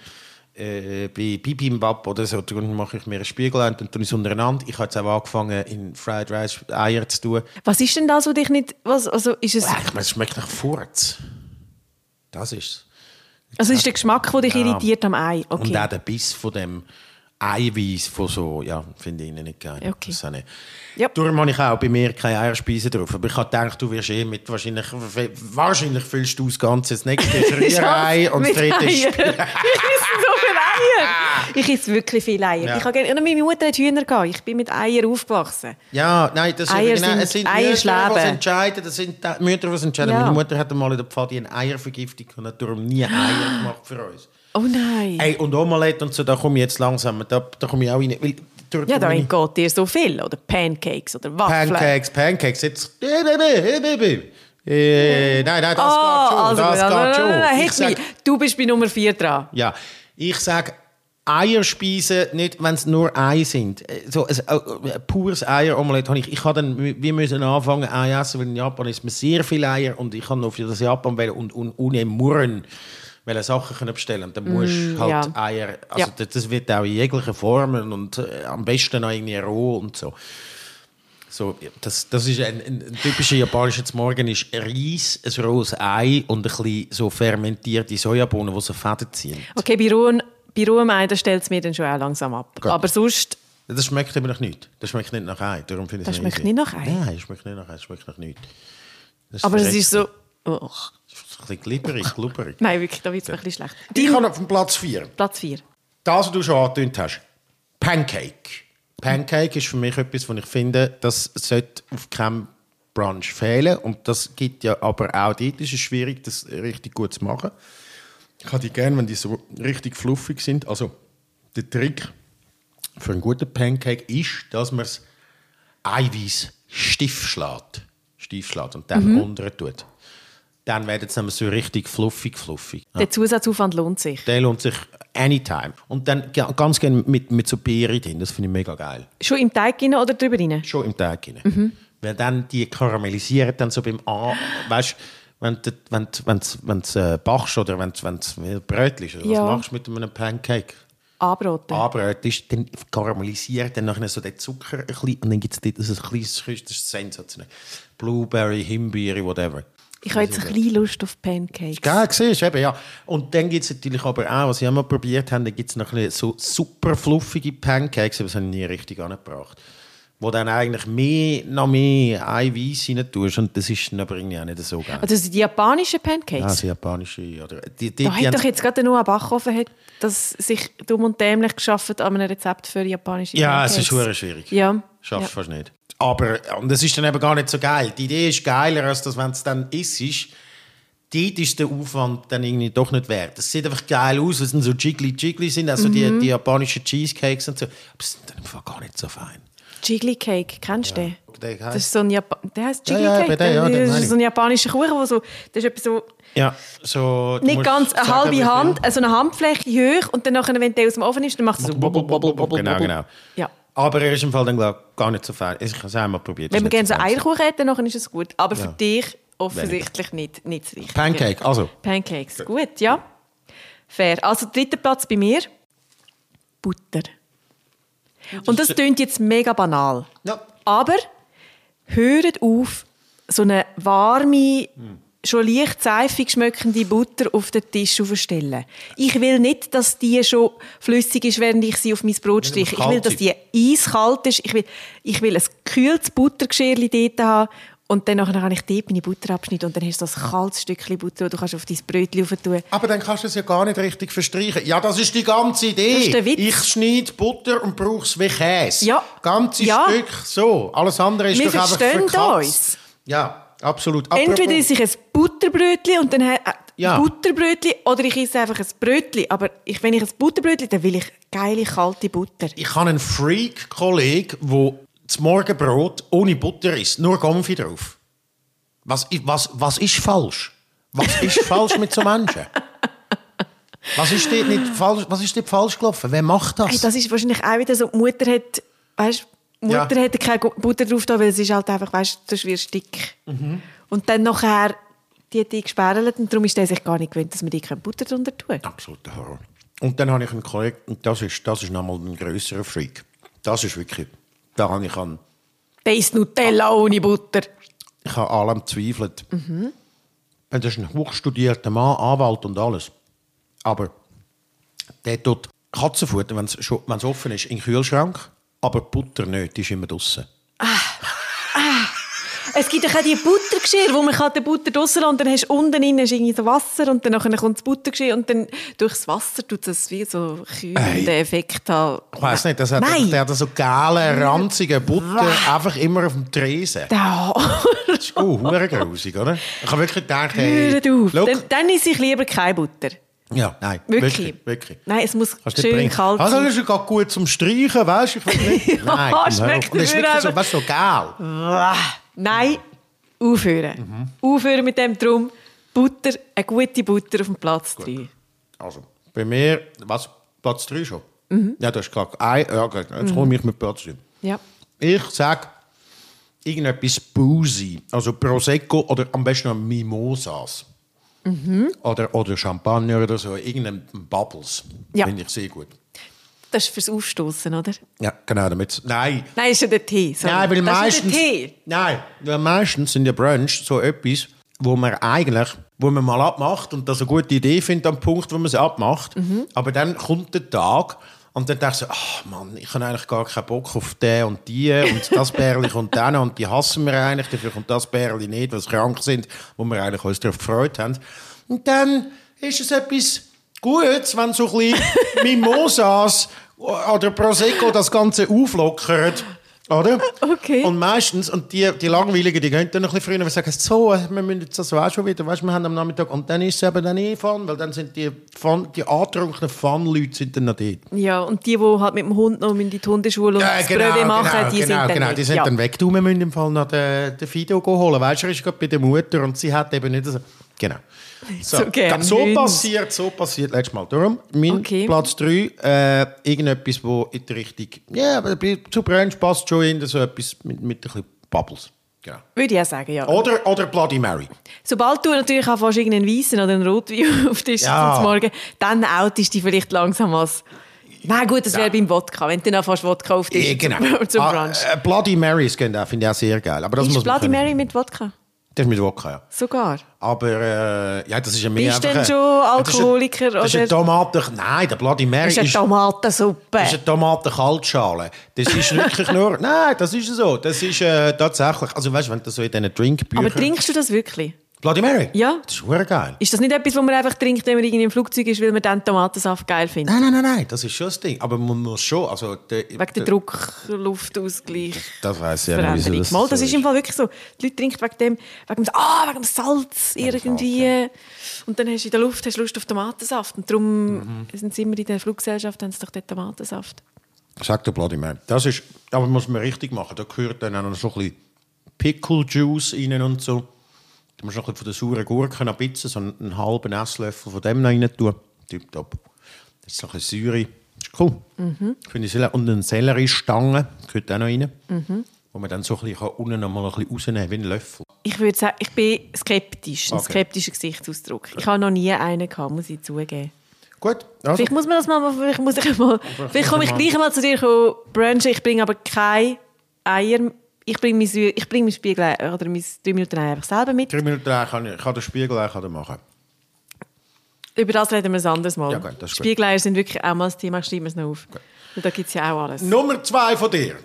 äh, bei Bibimbap oder so. Dann mache ich mir ein Spiegelei und dann tue ich es untereinander. Ich habe jetzt auch angefangen in Fried Rice Eier zu tun. Was ist denn das, was dich nicht... Was, also ist es, Äh, ich meine, es schmeckt nach Furz. Das ist es. also ist der Geschmack, der dich Ja. irritiert am Ei? Und Okay. auch der Biss von dem Eiweiß von so, ja, finde ich nicht geil. Okay. Das nicht. Ja. Darum habe ich auch bei mir keine Eierspeise drauf. Aber ich habe gedacht, du wirst eh mit wahrscheinlich, wahrscheinlich füllst du das Ganze. Das nächste ist Rührei und das dritte ist... Eier. ich esse so viele Eier. Ich esse wirklich viele Eier. Ja. Ich habe gerne, meine Mutter hat Hühner gehabt. Ich bin mit Eiern aufgewachsen. Ja, nein, das Eier genau, sind- es sind Eier Mütter, die entscheiden. Das sind die Mütter, die entscheiden. Ja. Meine Mutter hat einmal in der Pfadi eine Eiervergiftung und hat darum nie Eier gemacht für uns. Oh nein. Hey, und Omelette und so, da komme ich jetzt langsam, da, da komme ich auch rein. Weil, durch ja, da meine geht dir so viel. Oder Pancakes oder Waffeln. Pancakes, Pancakes, jetzt... Äh, äh, äh, äh, äh. Äh, nein, nein, das Ah, geht schon, also, das gut. geht Nein, schon. nein, nein, Ich sag-. Du bist bei Nummer 4 dran. Ja, ich sage Eierspeisen, nicht wenn es nur Ei sind. Äh, So ein, äh, pures Eieromelett habe ich. Ich habe dann, wir müssen anfangen Ei essen, weil in Japan isst man sehr viele Eier und ich kann noch für das Japan wählen und, und ohne Murren weil Sachen können bestellen und dann musst du halt ja. Eier, also Ja. das, wird auch in jeglichen Formen und äh, am besten auch irgendwie roh und so. So, das, das ist ein, ein, ein typischer japanischer Morgen ist Reis, ein rohes Ei und ein bisschen so fermentierte Sojabohnen, die so Fäden ziehen. Okay, bei rohem, bei rohem Ei, da stellt es mir dann schon auch langsam ab. Gut. Aber sonst, Das schmeckt eben noch nicht. Das schmeckt nicht nach Ei. Darum finde ich Das schmeckt nicht nach Ei? Nein, das schmeckt nicht nach Ei. Das schmeckt nach nichts. Das aber es ist so... Oh. Das ist ein bisschen glibberig, glubberig. Nein, wirklich, da wird es ein bisschen schlecht. Ich habe auf dem Platz 4. Platz 4. Das, was du schon angetönt hast. Pancake. Pancake ist für mich etwas, was ich finde, das sollte auf keinem Brunch fehlen. Und das gibt ja aber auch dort ist es schwierig, das richtig gut zu machen. Ich habe die gerne, wenn die so richtig fluffig sind. Also, der Trick für einen guten Pancake ist, dass man das Eiweiß stief schlägt. Stief schlägt und dann unten tut. Dann werden es nämlich so richtig fluffig, fluffig. Der Zusatzaufwand lohnt sich. Der lohnt sich anytime. Und dann ga- ganz gerne mit, mit so Beeren drin. Das finde ich mega geil. Schon im Teig rein oder drüber rein? Schon im Teig rein. Weil dann die karamellisieren dann so beim A... Weißt wenn du wenn, wenn, wenn äh, backst oder wenn du ist, oder Ja. was machst du mit einem Pancake? Anbraten. Anbrötest, dann karamellisiert dann nachher so den Zucker ein bisschen, und dann gibt es dort so ein kleines das ist sensationell. Blueberry, Himbeere, whatever. Ich habe jetzt ein bisschen Lust auf Pancakes. Geil, siehst du, eben, ja. Und dann gibt es natürlich aber auch, was ich auch mal probiert habe, dann gibt es noch ein bisschen so super fluffige Pancakes, aber das habe ich nie richtig angebracht. Wo dann eigentlich mehr, noch mehr Eiweiß rein tust und das ist dann aber irgendwie auch nicht so geil. Also die japanischen Pancakes? Also japanische, oder... Die, die, da die hat doch jetzt gerade nur ein Backofen hat das sich dumm und dämlich geschafft an einem Rezept für japanische ja, Pancakes. es ist schwierig. Ja. Schaffst ja. fast nicht. Aber, und es ist dann eben gar nicht so geil. Die Idee ist geiler, als das, wenn es dann ist. Dort ist der Aufwand dann irgendwie doch nicht wert. Es sieht einfach geil aus, weil es dann so jiggly-jiggly sind, also Mhm. die, die japanischen Cheesecakes und so. Aber es sind dann Fall gar nicht so fein. Jiggly Cake, kennst du den? Der Das ist so ein Japa der heißt Ja, Jiggly ja, Cake. bei der, ja, den das ist so ein japanischer Kuchen, wo so, das ist etwa so Ja, so... nicht ganz eine sagen, halbe Hand, also eine Handfläche hoch und dann nachher, wenn der aus dem Ofen ist, dann macht es so bubble, bubble, bubble, Genau, genau. Ja. Aber er ist im Fall dann glaub, gar nicht so fein. Ich habe es einmal probiert. Wenn ist gerne so. Eierkuchen hätte, dann ist es gut. Aber Ja. für dich offensichtlich nicht, nicht das Richtige. Pancake, also. Pancakes, gut, ja. Fair. Also dritter Platz bei mir, Butter. Und das klingt jetzt mega banal. Ja. Aber hört auf, so eine warme, schon leicht seifig schmeckende Butter auf den Tisch aufzustellen. Ich will nicht, dass die schon flüssig ist, während ich sie auf mein Brot streiche. Ich will, dass die eiskalt ist. Ich will, ich will ein kühles Buttergeschirr dort haben. Und dann nachher kann ich dort meine Butter abschneiden und dann hast du ein kaltes Stückchen Butter, das du kannst auf dein Brötchen tun Aber dann kannst du es ja gar nicht richtig verstreichen. Ja, das ist die ganze Idee. Das. Ich schneide Butter und brauche es wie Käse. Ja. Ganzes Ja. Stück, so. Alles andere ist Wir doch einfach verstehen uns. Ja, absolut. Entweder Apropos- esse ich ein Butterbrötchen und dann äh, Ja. Butterbrötchen oder ich esse einfach ein Brötchen. Aber ich, wenn ich ein Butterbrötchen, dann will ich geile kalte Butter. Ich habe einen Freak-Kollegen, der das Morgenbrot ohne Butter isst, nur Konfi drauf. Was, was, was ist falsch? Was ist falsch mit so Menschen? Was ist dort nicht falsch, was ist dort falsch gelaufen? Wer macht das? Hey, das ist wahrscheinlich auch wieder so, die Mutter hat, weißt, die Ja. Mutter hätte keine Butter drauf da, weil sie ist halt einfach, weißt, sonst wirst du dick. Mhm. Und dann nachher, die hat die gesperrt und darum ist der sich gar nicht gewöhnt, dass man die keine Butter drunter tut. Absoluter Horror. Und dann habe ich einen Kollegen, und das ist, das ist nochmal ein grösserer Freak. Das ist wirklich, da habe ich an, Der ist Nutella ohne Butter. ich habe allem zweifelt. Das ist ein hochstudierter Mann, Anwalt und alles. Aber der tut Katzenfutter, wenn es offen ist, in den Kühlschrank, aber Butter nicht, die ist immer draußen. Es gibt auch die Buttergeschirr, wo man den Butter draussen und dann hast du unten drin hast irgendwie so Wasser und dann kommt das Buttergeschirr und dann durchs Wasser tut es wie so kühlenden. Effekt haben. Ich weiss nicht, das hat, Nein. der hat so geile, ranzige Butter einfach immer auf dem Tresen. Da. Das ist oh, grusig, oder? Ich habe wirklich gedacht, hey, Hört auf. Dann, dann ist ich lieber keine Butter. Ja, nein, Wirklich. wirklich, wirklich. Nein, es muss Kannst schön kalt Also, sein. das ist ja gut zum Streichen, weißt du? Ja, Nein, komm, schmeckt das ist wirklich so, weißt so geil. Nein, aufhören. Aufhören mit dem Drum. Butter, eine gute Butter auf dem Platz 3. Also, bei mir, was, Platz 3 schon? Mhm. Ja, das ist klar. Ein, ja, gut, jetzt komme ich mit Platz 3. Ja. Ich sage, irgendetwas boozy. Also Prosecco oder am besten noch Mimosas. Mhm. Oder, oder Champagner oder so. Irgendein Bubbles. Ja. Finde ich sehr gut. Das ist fürs Aufstoßen, oder? Ja, genau. Damit, nein. Nein, ist ja der Tee. sorry. Nein, weil das meistens, Tee. nein, weil meistens sind ja Brunch so etwas, wo man eigentlich, wo man mal abmacht und das eine gute Idee findet am Punkt, wo man sie abmacht. Mhm. Aber dann kommt der Tag und dann denkst du, ach Mann, ich habe eigentlich gar keinen Bock auf den und die und das Bärli kommt dann und die hassen wir eigentlich, dafür kommt das Bärli nicht, weil sie krank sind, wo wir eigentlich uns darauf gefreut haben. Und dann ist es etwas Gutes, wenn so ein bisschen Mimosas oder Prosecco das Ganze auflockert. Oder? Okay. Und meistens, und die, die Langweiligen, die gehen dann noch ein bisschen früher und sagen, so, wir müssen jetzt das auch schon wieder, weißt, wir haben am Nachmittag, und dann ist es eben dann eh Fun, weil dann sind die, Fun, die antrunkenen Fun-Leute sind dann noch dort. Ja, und die, die halt mit dem Hund noch in die Hundeschule und das Brötchen machen, die genau, sind dann genau, weg. die sind ja. dann weg. Du, wir müssen im Fall noch den, den Fido holen. Weißt du, er ist gerade bei der Mutter und sie hat eben nicht so... Genau. So, So so passiert, so passiert letztes Mal. Darum, mein Okay. Platz 3, äh, irgendetwas, wo in die Richtung... Ja, bei- zu Brunch passt schon in so etwas mit, mit ein bisschen Bubbles. Genau. Würde ich auch sagen, ja. Oder, oder Bloody Mary. Sobald du natürlich auch fast irgendeinen Weissen oder einen Rotwein auf Tisch Ja. zum Morgen, dann outest du dich vielleicht langsam als... Na gut, das wäre beim Wodka, wenn du dann auch fast Wodka auf Tisch Ja, genau. zum, Ah, Brunch. äh, Bloody Marys gehen auch, finde ich auch sehr geil. Aber das ist muss Bloody. Mary mit Wodka? Das ist mit Wodka, ja. Sogar. Aber äh, ja, das ist ja mehr Bist denn schon das ist ein- Alkoholiker, Das ist oder? eine Tomate... Nein, der Bloody Mary Das ist eine ist... Tomatensuppe. Das ist eine Tomaten-Kaltschale. Das ist wirklich nur... Nein, das ist so. Das ist äh, tatsächlich... Also weißt du, wenn du so in diesen Drinkbüchern... Aber trinkst du das wirklich? Bloody Mary? Ja. Das ist verdammt geil. Ist das nicht etwas, was man einfach trinkt, wenn man irgendwie im Flugzeug ist, weil man dann Tomatensaft geil findet? Nein, nein, nein, nein. Das ist schon das Ding. Aber man muss schon... Also, der, Wegen der Druck-Luftausgleich. Das weiss ich ja nicht, wieso das Mal, so das ist ist. im Fall wirklich so. Die Leute trinken wegen dem, wegen dem, ah, wegen dem Salz irgendwie. Und dann hast du in der Luft hast Lust auf Tomatensaft. Und darum Mhm. sind sie immer in der Fluggesellschaft, haben sie doch den Tomatensaft. Sag der Bloody Mary. Das ist... Aber muss man richtig machen. Da gehört dann auch noch so ein bisschen Pickle Juice rein und so. Du musst noch ein bisschen von der sauren Gurke noch ein bisschen, so einen, halben Esslöffel von dem noch rein tun. Tipptopp. Das ist noch ein Säure. Das ist cool. Finde ich sehr. Und eine Selleriestange gehört auch noch rein. Wo man dann so ein bisschen unten noch mal ein bisschen rausnehmen kann, wie ein Löffel. Ich würde sagen, ich bin skeptisch. Ein Okay. skeptischer Gesichtsausdruck. Ich habe noch nie einen gehabt, muss ich zugeben. Gut. Also, Vielleicht muss man das mal, vielleicht muss ich mal, vielleicht komme ich gleich mal zu dir kommen, brunchen. Ich bringe aber keine Eier. Ich bringe mein, ich bringe mein Spiegel oder mein 3 Minuten Ei einfach selber mit. drei Minuten lang kann ich, kann den Spiegel kann machen. Über das reden wir ein anderes Mal. Ja, gut, das. Spiegeleier sind wirklich auch mal das Thema, schreiben wir es noch auf. Weil Da gibt es ja auch alles. Nummer zwei von dir.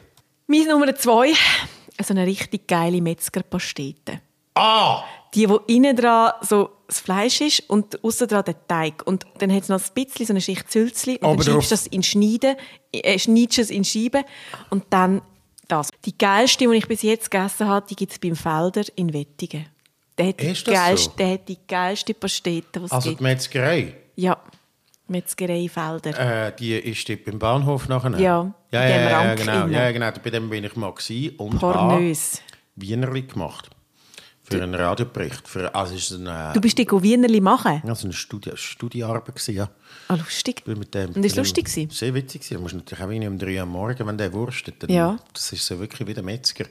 Mein Nummer zwei, so eine richtig geile Metzgerpastete. Ah! Die, wo innen dran so das Fleisch ist und außen dran der Teig. Und dann hat es noch ein bisschen so eine Schicht Sülzli. Und Aber dann schneidest du das in Schneiden, äh, schneidest es in Scheiben und dann das. Die geilste, die ich bis jetzt gegessen habe, die gibt es beim Felder in Wettingen. Der hat, die Ist das geilste, so? der hat die geilste Pastete, die es Also gibt. die Metzgerei. Ja, Metzgerei Felder. Äh, die ist dort beim Bahnhof nachher. Ja, ja, ja, ja, genau. innen. Ja, genau. Bei dem bin ich mal gewesen und Pornös. Wienerli gemacht. Für einen Radiobericht. Für, also ist eine, Du bist die Wienerli machen? also eine Studi Studiearbeit gewesen, ja. Ah, lustig. Mit dem, Und ist mit dem- lustig gewesen? Sehr witzig gewesen. Du musst natürlich auch um drei Uhr am Morgen, wenn der wurstet, dann, Ja. das ist so wirklich wie der Metzger.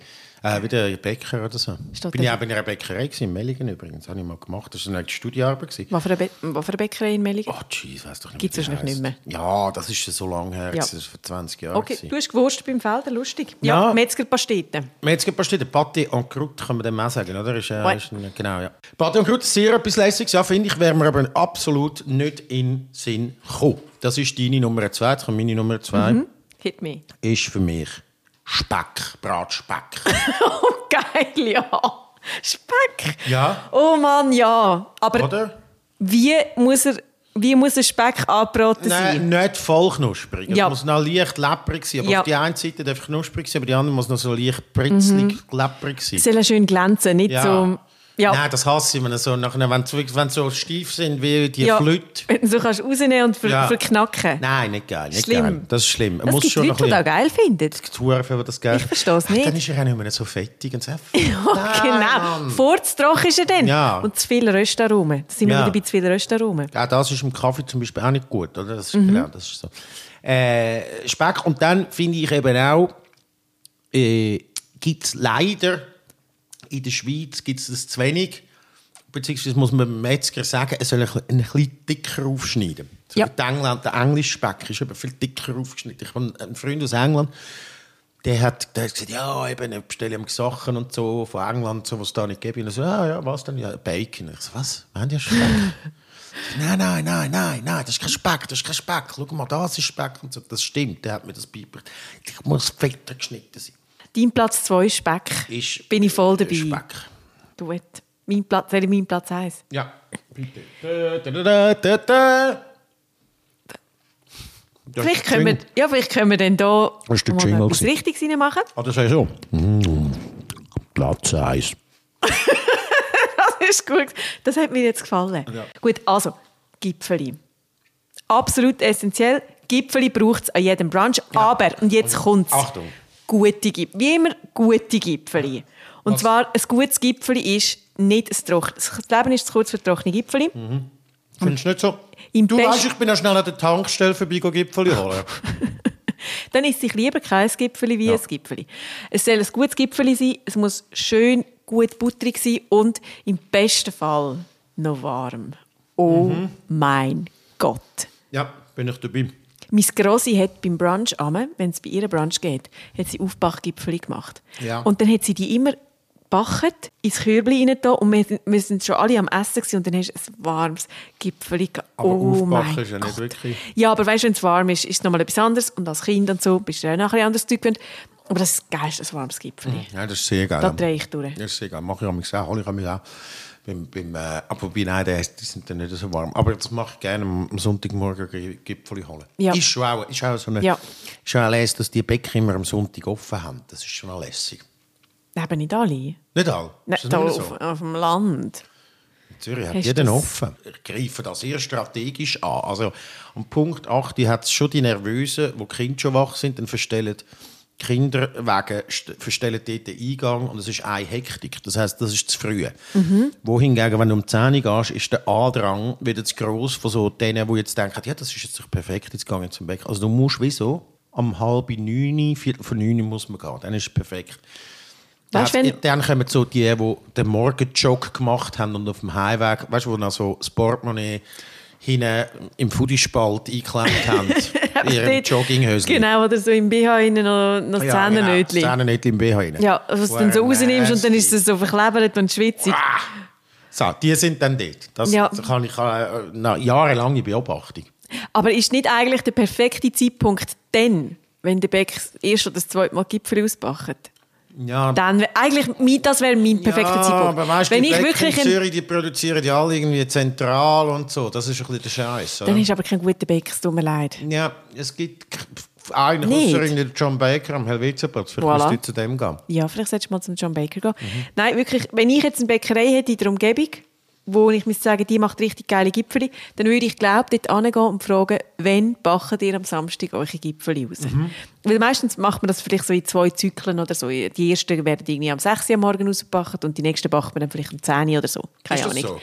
Äh, wie der Bäcker oder so. Steht Bin ich auch bei einer Bäckerei gewesen, in Mellingen übrigens. Habe ich mal gemacht. Das war eine Studiearbeit. gewesen. Was für eine, Be was für eine Bäckerei in Mellingen? Oh, jeez, weiss doch nicht. Wie die wahrscheinlich nicht heisst. Ja, das ist so lange her. Ja. Das war vor 20 Jahren. okay, gewesen. du hast gewurstet beim Felder, lustig. Ja, Ja. Metzgerpastete. Metzgerpastete, Pâté en croûte kann man dem auch sagen, oder? Ist, äh, ist ein, genau, ja. Pâté en croûte ist sehr etwas Lässiges. Ja, finde ich, wäre mir aber absolut nicht in den Sinn gekommen. Das ist deine Nummer zwei. Jetzt kommt meine Nummer zwei. Mhm. Hit me. Ist für mich Speck, Bratspeck. Oh, geil, ja. Speck. Ja. Oh Mann, ja. Aber oder? wie muss er, wie muss ein Speck angebraten sein? Nein, nicht voll knusprig. Es Ja. muss noch leicht lepprig sein. Aber Ja. auf die eine Seite darf knusprig sein, aber die andere muss noch so leicht britzlig, lepprig sein. Soll er schön glänzen, nicht Ja. so... Ja. Nein, das hasse ich, wenn, so, nachher, wenn, sie, wenn sie so steif sind wie die ja. Flöte. Du so kannst rausnehmen und ver Ja. verknacken. Nein, nicht geil. Nicht Schlimm. geil. Das ist schlimm. Es gibt schon Leute, die das geil finden. bisschen Tour für das Geld. Ich versteh's Ach, nicht. Dann ist er auch nicht mehr so fettig und so. Ja, genau. Furztroch ist er dann. Ja. Und zu viel Röstaromen. Da sind wir wieder bei zu viel Röstaromen. Ja, das ist im Kaffee zum Beispiel auch nicht gut, oder? Das ist, Mhm. genau, das ist so. Äh, Speck. Und dann finde ich eben auch, äh, gibt es leider in der Schweiz gibt's das zu wenig. Beziehungsweise muss man dem Metzger sagen, er soll ein, ein bisschen dicker aufschneiden. So Ja. der, England, der englische Speck ist eben viel dicker aufgeschnitten. Ich habe einen Freund aus England, der hat, der hat gesagt, ja, eben, ich bestelle ihm Sachen und so von England, so, was es da nicht gibt. Und er so, ja, ja, was denn? Ja, Bacon. Ich so, was? Wir haben ja Speck. nein, nein, nein, nein, nein, das ist kein Speck, das ist kein Speck. Schau mal, das ist Speck. Und so. Das stimmt, der hat mir das beigebracht. Ich muss fetter geschnitten sein. Dein Platz 2 Speck. Ist Bin ich voll dabei. Speck. Duett. Mein Platz, soll ich mein Platz 1? Ja, bitte. Da, da, da, da, da. Vielleicht ist können, wir, ja, vielleicht können wir dann hier ist etwas gewesen. Richtiges reinmachen. Ah, das ist so. Mm, Platz 1. Das ist gut. Das hat mir jetzt gefallen. Ja. Gut, also, Gipfeli. Absolut essentiell. Gipfeli braucht es an jedem Brunch. Aber, und jetzt kommt Achtung. Gute Gipfeli. Wie immer, gute Gipfeli. Und Was? zwar, ein gutes Gipfeli ist nicht ein trockenes. Das Leben ist zu kurz für trockene Gipfeli. Findest du nicht so? Im du Best- weißt, ich bin ja schnell an der Tankstelle vorbei go Gipfeli holen. Dann ist sich lieber kein Gipfeli wie ein Gipfeli. Es soll ein gutes Gipfeli sein, es muss schön gut butterig sein und im besten Fall noch warm. Oh Mhm. mein Gott. ja, bin ich dabei. Meine Grossi hat beim Brunch, wenn es bei ihr Brunch geht, hat sie Aufbachgipfeli gemacht. Ja. Und dann hat sie die immer backen, ins Körbchen rein da, und wir, wir sind schon alle am Essen gewesen, und dann hast du ein warmes gehabt. Aber oh aufbacken ist ja nicht Gott. wirklich- Ja, aber weißt du, wenn es warm ist, ist es nochmal etwas anderes. Und als Kind und so bist du auch nachher anderes Zeug gewöhnt. Aber das ist geil, ein warmes Gipfeli. Ja, das ist sehr geil. Da drehe ich durch. Das ist sehr geil. Mache ich auch, hole ich auch. Beim, beim, äh, aber wobei, nein, die, sind dann nicht so warm. Aber das mache ich gerne am Sonntagmorgen G- Gipfeli holen. Ja. Ist schon auch, ist auch so eine, Ja. ist schon lässig, dass die Bäcker immer am Sonntag offen haben. Das ist schon lässig. Eben nicht alle. Nicht alle? Nein, da nicht auf, so? auf dem Land. In Zürich hat jeder offen. Ich greife das sehr strategisch an. Also am Punkt 8 hat es schon die Nervösen, wo die Kinder schon wach sind, dann verstellen die Kinder wegen, st- verstellen dort den Eingang und es ist eine Hektik. Das heißt, das ist zu früh. Wohingegen, wenn du um 10 Uhr gehst, ist der Andrang wieder zu gross von so denen, die jetzt denken, ja, das ist jetzt perfekt, jetzt gehe ich zum Bäcker. Also du musst wieso? Am halb neun, viertel vor neun muss man gehen. Dann ist es perfekt. Weißt Dann- wenn- dann kommen so die, die den Morgenjog gemacht haben und auf dem Heimweg, weißt du, wo noch so das Portemonnaie hinten im Foodiespalt eingeklemmt haben. in ihrem Jogginghöschen. Genau, oder so im BH innen noch, noch Ja, genau, im BH rein. Ja, was du dann so rausnimmst und dann ist es so verklebert und schwitzig. So, die sind dann dort. Das, Ja. kann ich äh, na, jahrelange Beobachtung. Aber ist nicht eigentlich der perfekte Zeitpunkt dann, wenn der Bäck das erste oder das zweite Mal Gipfel ausbackt? Ja, Dann, eigentlich, das wäre mein perfekter ja, Zeitpunkt. aber weißt, wenn die ich wirklich in Zürich, die produzieren ja alle irgendwie zentral und so. Das ist ein bisschen der Scheiß. dann ist aber kein guter Bäcker, es tut mir leid. Ja, es gibt einen außer John Baker am Helvetiaplatz. Vielleicht Voilà. du zu dem gehen. Ja, vielleicht solltest du mal zum John Baker gehen. Mhm. Nein, wirklich, wenn ich jetzt eine Bäckerei hätte in der Umgebung, wo ich müsste sagen, die macht richtig geile Gipfeli, dann würde ich, glaube dort hingehen und fragen, wann backen ihr am Samstag eure Gipfeli raus? Mhm. Weil meistens macht man das vielleicht so in zwei Zyklen oder so. Die ersten werden irgendwie am 6 Uhr am Morgen rausgebacken und die nächsten backen wir dann vielleicht um 10 Uhr oder so. Keine Ist Ahnung. so?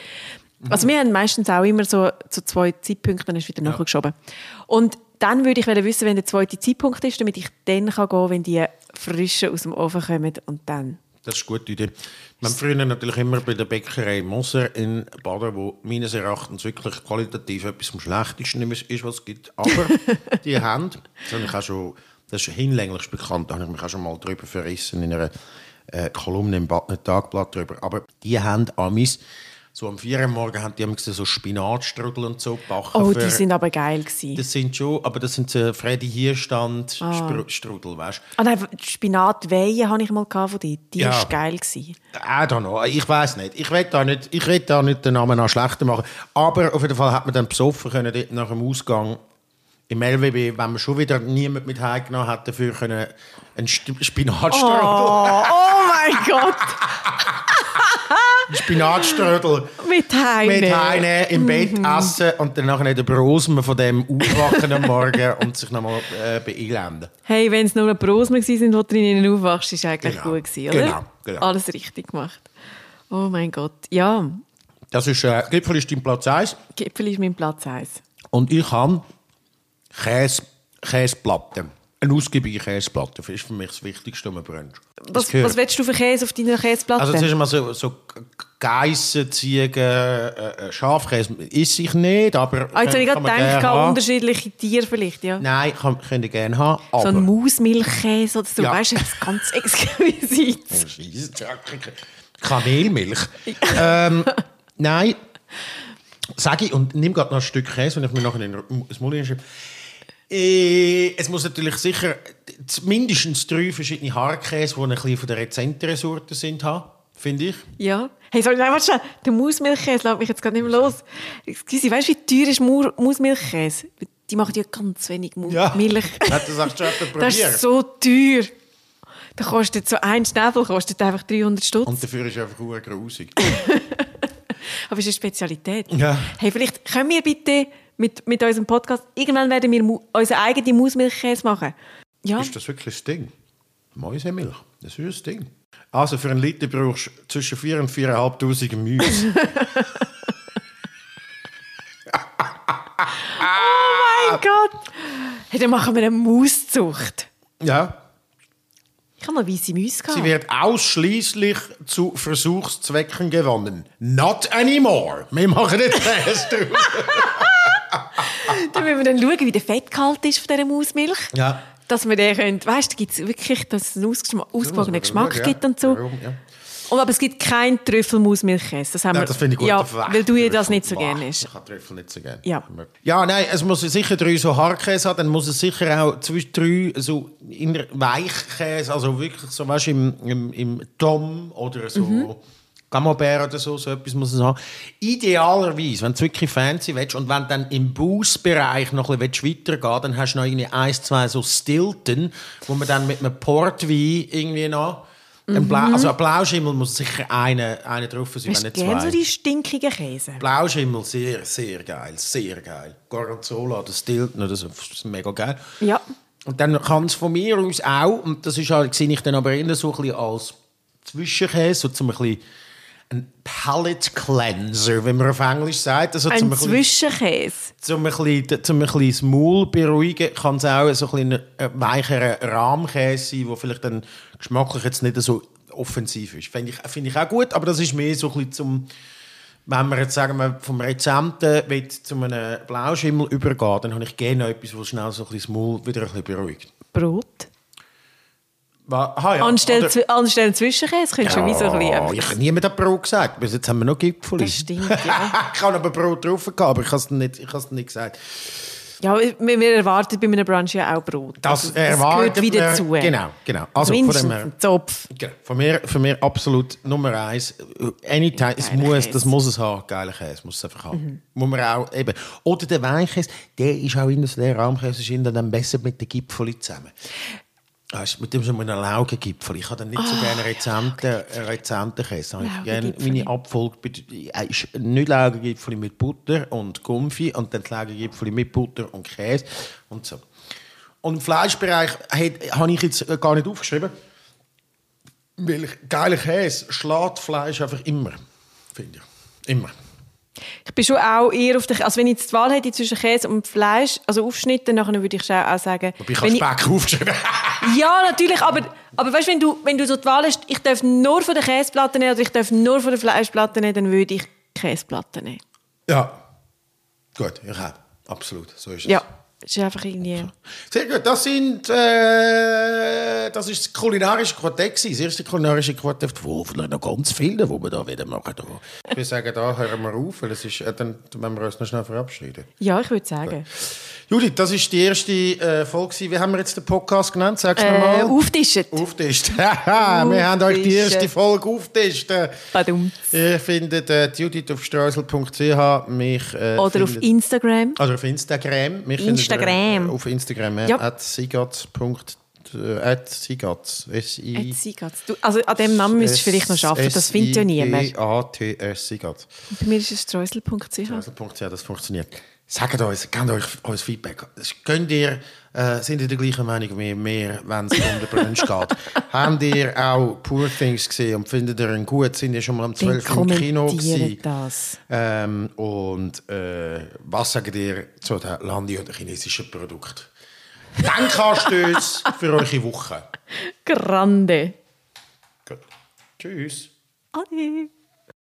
Also wir haben meistens auch immer so zu zwei Zeitpunkten, dann ist wieder nachgeschoben. Und dann würde ich wissen, wenn der zweite Zeitpunkt ist, damit ich dann kann gehen kann, wenn die frischen aus dem Ofen kommen und dann Das ist eine gute Idee. Wir haben früher natürlich immer bei der Bäckerei Moser in Baden, wo meines Erachtens wirklich qualitativ etwas vom Schlechtesten ist, was es gibt. Aber die haben, das, habe ich auch schon, das ist hinlänglich bekannt, da habe ich mich auch schon mal darüber verrissen in einer äh, Kolumne im ba Tagblatt darüber. Aber die haben amis so am 4 Uhr morgen haben die so Spinatstrudel und so gebacken. Oh, für- die sind aber geil gewesen. Das sind schon, aber das sind so Freddy Hierstand Strudel, weißt du? Ah nein, Spinatweihe hatte ich mal von dir. Die Ja. war geil. Gewesen. I don't know. Ich weiß nicht. Ich will da nicht, ich will da nicht den Namen noch schlechter machen. Aber auf jeden Fall hat man dann besoffen können dort nach dem Ausgang im LWB, wenn man schon wieder niemand mit heimgenommen hat, dafür können einen St- Spinatstrudel, Oh, oh mein Gott! einen Spinatstrudel Mit Heine. mit heimnehmen, im Bett essen und dann nachher den Brosmen von dem aufwachen am Morgen und sich nochmal äh, beelenden. Hey, wenn es nur ein Brosmer waren, die du in ihnen aufwachst, ist eigentlich Genau. gut gewesen, oder? Genau, genau. Alles richtig gemacht. Oh mein Gott. Ja, Das ist, äh, Gipfel ist dein Platz 1. Gipfel ist mein Platz 1. Und ich habe Käse, Käseplatte. Eine ausgiebige Käseplatte. Das ist für mich das Wichtigste am Brunch. Das Was, was willst du für Käse auf deiner Käseplatte? also zuerst mal so, so Geissen, Ziegen, äh, äh, Schafkäse esse ich nicht, aber ah, jetzt habe ich kann gerade man gedacht, gerne haben. unterschiedliche Tiere vielleicht, ja. Nein, kann, könnt ihr gerne haben, So aber... ein Mausmilchkäse oder so, Ja. weißt du, das ganz exquisit. Oh, Scheisse, Kanelmilch. ähm, nein, sage ich, und nimm gerade noch ein Stück Käse, wenn ich mir nachher in das Mund es muss natürlich sicher mindestens drei verschiedene Hartkäse, die ein bisschen von der rezenteren Sorte sind, haben, finde ich. Ja. Hey, sorry, nein, warte schnell. Der Mausmilchkäse lässt mich jetzt gerade nicht mehr los. Excuse, weißt du, wie teuer ist Mausmilchkäse? Die machen ja ganz wenig Mu Ja. Milch. Hat das auch schon jemand Das probiert? ist so teuer. Da kostet so ein Schnäbel kostet einfach 300 Stutz. Und dafür ist es einfach sehr grusig. Aber es ist eine Spezialität. Ja. Hey, vielleicht können wir bitte mit, mit unserem Podcast, irgendwann werden wir mu unseren eigenen Mausmilchkäse machen. Ja, Ist das wirklich das Ding? Mäusemilch, das ist das Ding. Also für einen Liter brauchst du zwischen 4 und 4'500 Müsse. mein Gott. Hey, dann machen wir eine Mauszucht. ja. Ich habe mal weisse Mäuse Sie gehabt. wird ausschließlich zu Versuchszwecken gewonnen. Not anymore. Wir machen nicht draus. Dann müssen wir dann schauen, wie der Fettgehalt ist von dieser Mausmilch. Ja. Dass wir den können, weißt du, gibt es wirklich, dass es einen ausgewogenen Geschmack Ja. gibt und so. Ja. Und, aber es gibt keinen Trüffelmausmilchkäse. Das, haben Nein, wir, das finde ich gut. Ja, weil du ja das nicht so gerne isst. Ich habe Trüffel nicht so gerne. Ja. Ja, nein, es muss sicher drei so Hartkäse haben, dann muss es sicher auch zwischen drei so Weichkäse, also wirklich so, weißt du, im, im, im Tom oder so. Mhm. Camembert oder so, so etwas muss es haben. Idealerweise, wenn du wirklich fancy willst und wenn du dann im Baussbereich noch ein bisschen weitergehen dann hast du noch irgendwie eins, zwei so Stilton, wo man dann mit einem Portwein irgendwie noch... Ein Blau, also ein Blauschimmel muss sicher einer eine drauf sein, wenn nicht zwei. so die stinkigen Käse? Blauschimmel, sehr, sehr geil, sehr geil. Gorgonzola oder Stilton oder so, das ist mega geil. Ja. Und dann kann es von mir aus auch, und das ist halt, sehe ich dann aber eher so ein bisschen als Zwischenkäse, so zum ein bisschen ein Palate Cleanser, wie man auf Englisch sagt. Also zum Ein Zwischenkäse. zum ein bisschen, zum ein bisschen das Maul beruhigen, kann es auch so ein weicherer Rahmkäse sein, der vielleicht dann geschmacklich jetzt nicht so offensiv ist. Finde ich, finde ich auch gut, aber das ist mehr so ein bisschen zum wenn wir jetzt sagen wir, vom Rezenten will zu einem Blauschimmel übergehen, dann habe ich gerne etwas, was schnell so ein bisschen das Maul wieder ein bisschen beruhigt. Brot. Aha, ja. Anstelle, Oder- anstelle Zwischenkäse könntest du wie so ein bisschen... Ja, einfach- ich niemand hat Brot gesagt. Bis jetzt haben wir noch Gipfel. Das stimmt, ja. ich habe aber Brot drauf gehabt, aber ich habe es nicht, ich habe es nicht gesagt. Ja, wir, wir erwarten bei einem Brunch ja auch Brot. Das, Also, erwartet gehört wieder man- dazu. Genau, genau. Also von Mindestens dem her, ein Zopf. genau. Von mir, von mir absolut Nummer eins. Anytime, es muss, das muss es haben. Geiler Käse, muss es einfach haben. Muss man auch, eben. Oder der Weichkäse, der ist auch in der Rahmkäse ist dann besser mit den Gipfeli zusammen. Weißt, mit dem so einem Laugengipfel. Ich habe dann nicht so gerne Rezente, äh, Rezente Käse. Ich gerne meine Abfolge bei- ist nicht Laugengipfel mit Butter und Gumpfi und dann Laugengipfel mit Butter und Käse und so. Und im Fleischbereich habe ich jetzt gar nicht aufgeschrieben, weil geiler Käse schlägt Fleisch einfach immer, finde ich. Immer. Ich bin schon auch eher auf der, also wenn ich jetzt die Wahl hätte zwischen Käse und Fleisch, also Aufschnitt, dann würde ich schon auch sagen, Aber ich habe Speck aufgeschrieben. ja, natürlich, aber, aber weißt, wenn du, wenn du so die Wahl hast, ich darf nur von der Käseplatte nehmen oder ich darf nur von der Fleischplatte nehmen, dann würde ich Käseplatte nehmen. ja. Gut, ich habe. Absolut, so ist es. Ja, das ist einfach irgendwie... Sehr gut, das sind äh, das ist das kulinarische Quartett gewesen, das erste kulinarische Quartett, wo vielleicht noch ganz viele, wo wir da wieder machen. Ich würde sagen, da hören wir auf, weil es ist, äh, dann wenn wir uns noch schnell verabschieden. Ja, ich würde sagen. Judith, das ist die erste äh, Folge. Wie haben wir jetzt den Podcast genannt? Sag's Äh, nochmal. auftischen. Auftischt. Haha, wir haben euch die erste Folge auftischt. Badum. Ihr findet äh, Judith auf streusel.ch, mich äh, Oder auf Instagram. also auf Instagram. Mich ihr, Instagram. äh, auf Instagram, ja. Ja. At sigats. äh, At sigats. S-I... Jetzt sie geht's. Du, also an dem Namen müsstest du vielleicht noch arbeiten, das findet ja niemand. A-T-S, sigats. Bei mir ist es streusel.ch. Streusel.ch, das funktioniert. Sagt uns, gebt euch, uns Feedback. Könnt ihr, äh, sind ihr der gleichen Meinung wie wir, wenn es um den Brunch geht? Habt ihr auch Poor Things gesehen und findet ihr ihn gut? Sind ihr schon mal am Dann 12. im Kino gewesen? das. Ähm, und äh, was sagt ihr zu den Landi- oder chinesischen Produkten? Denkanstöße für eure Woche. Grande. Gut. Tschüss. Ade.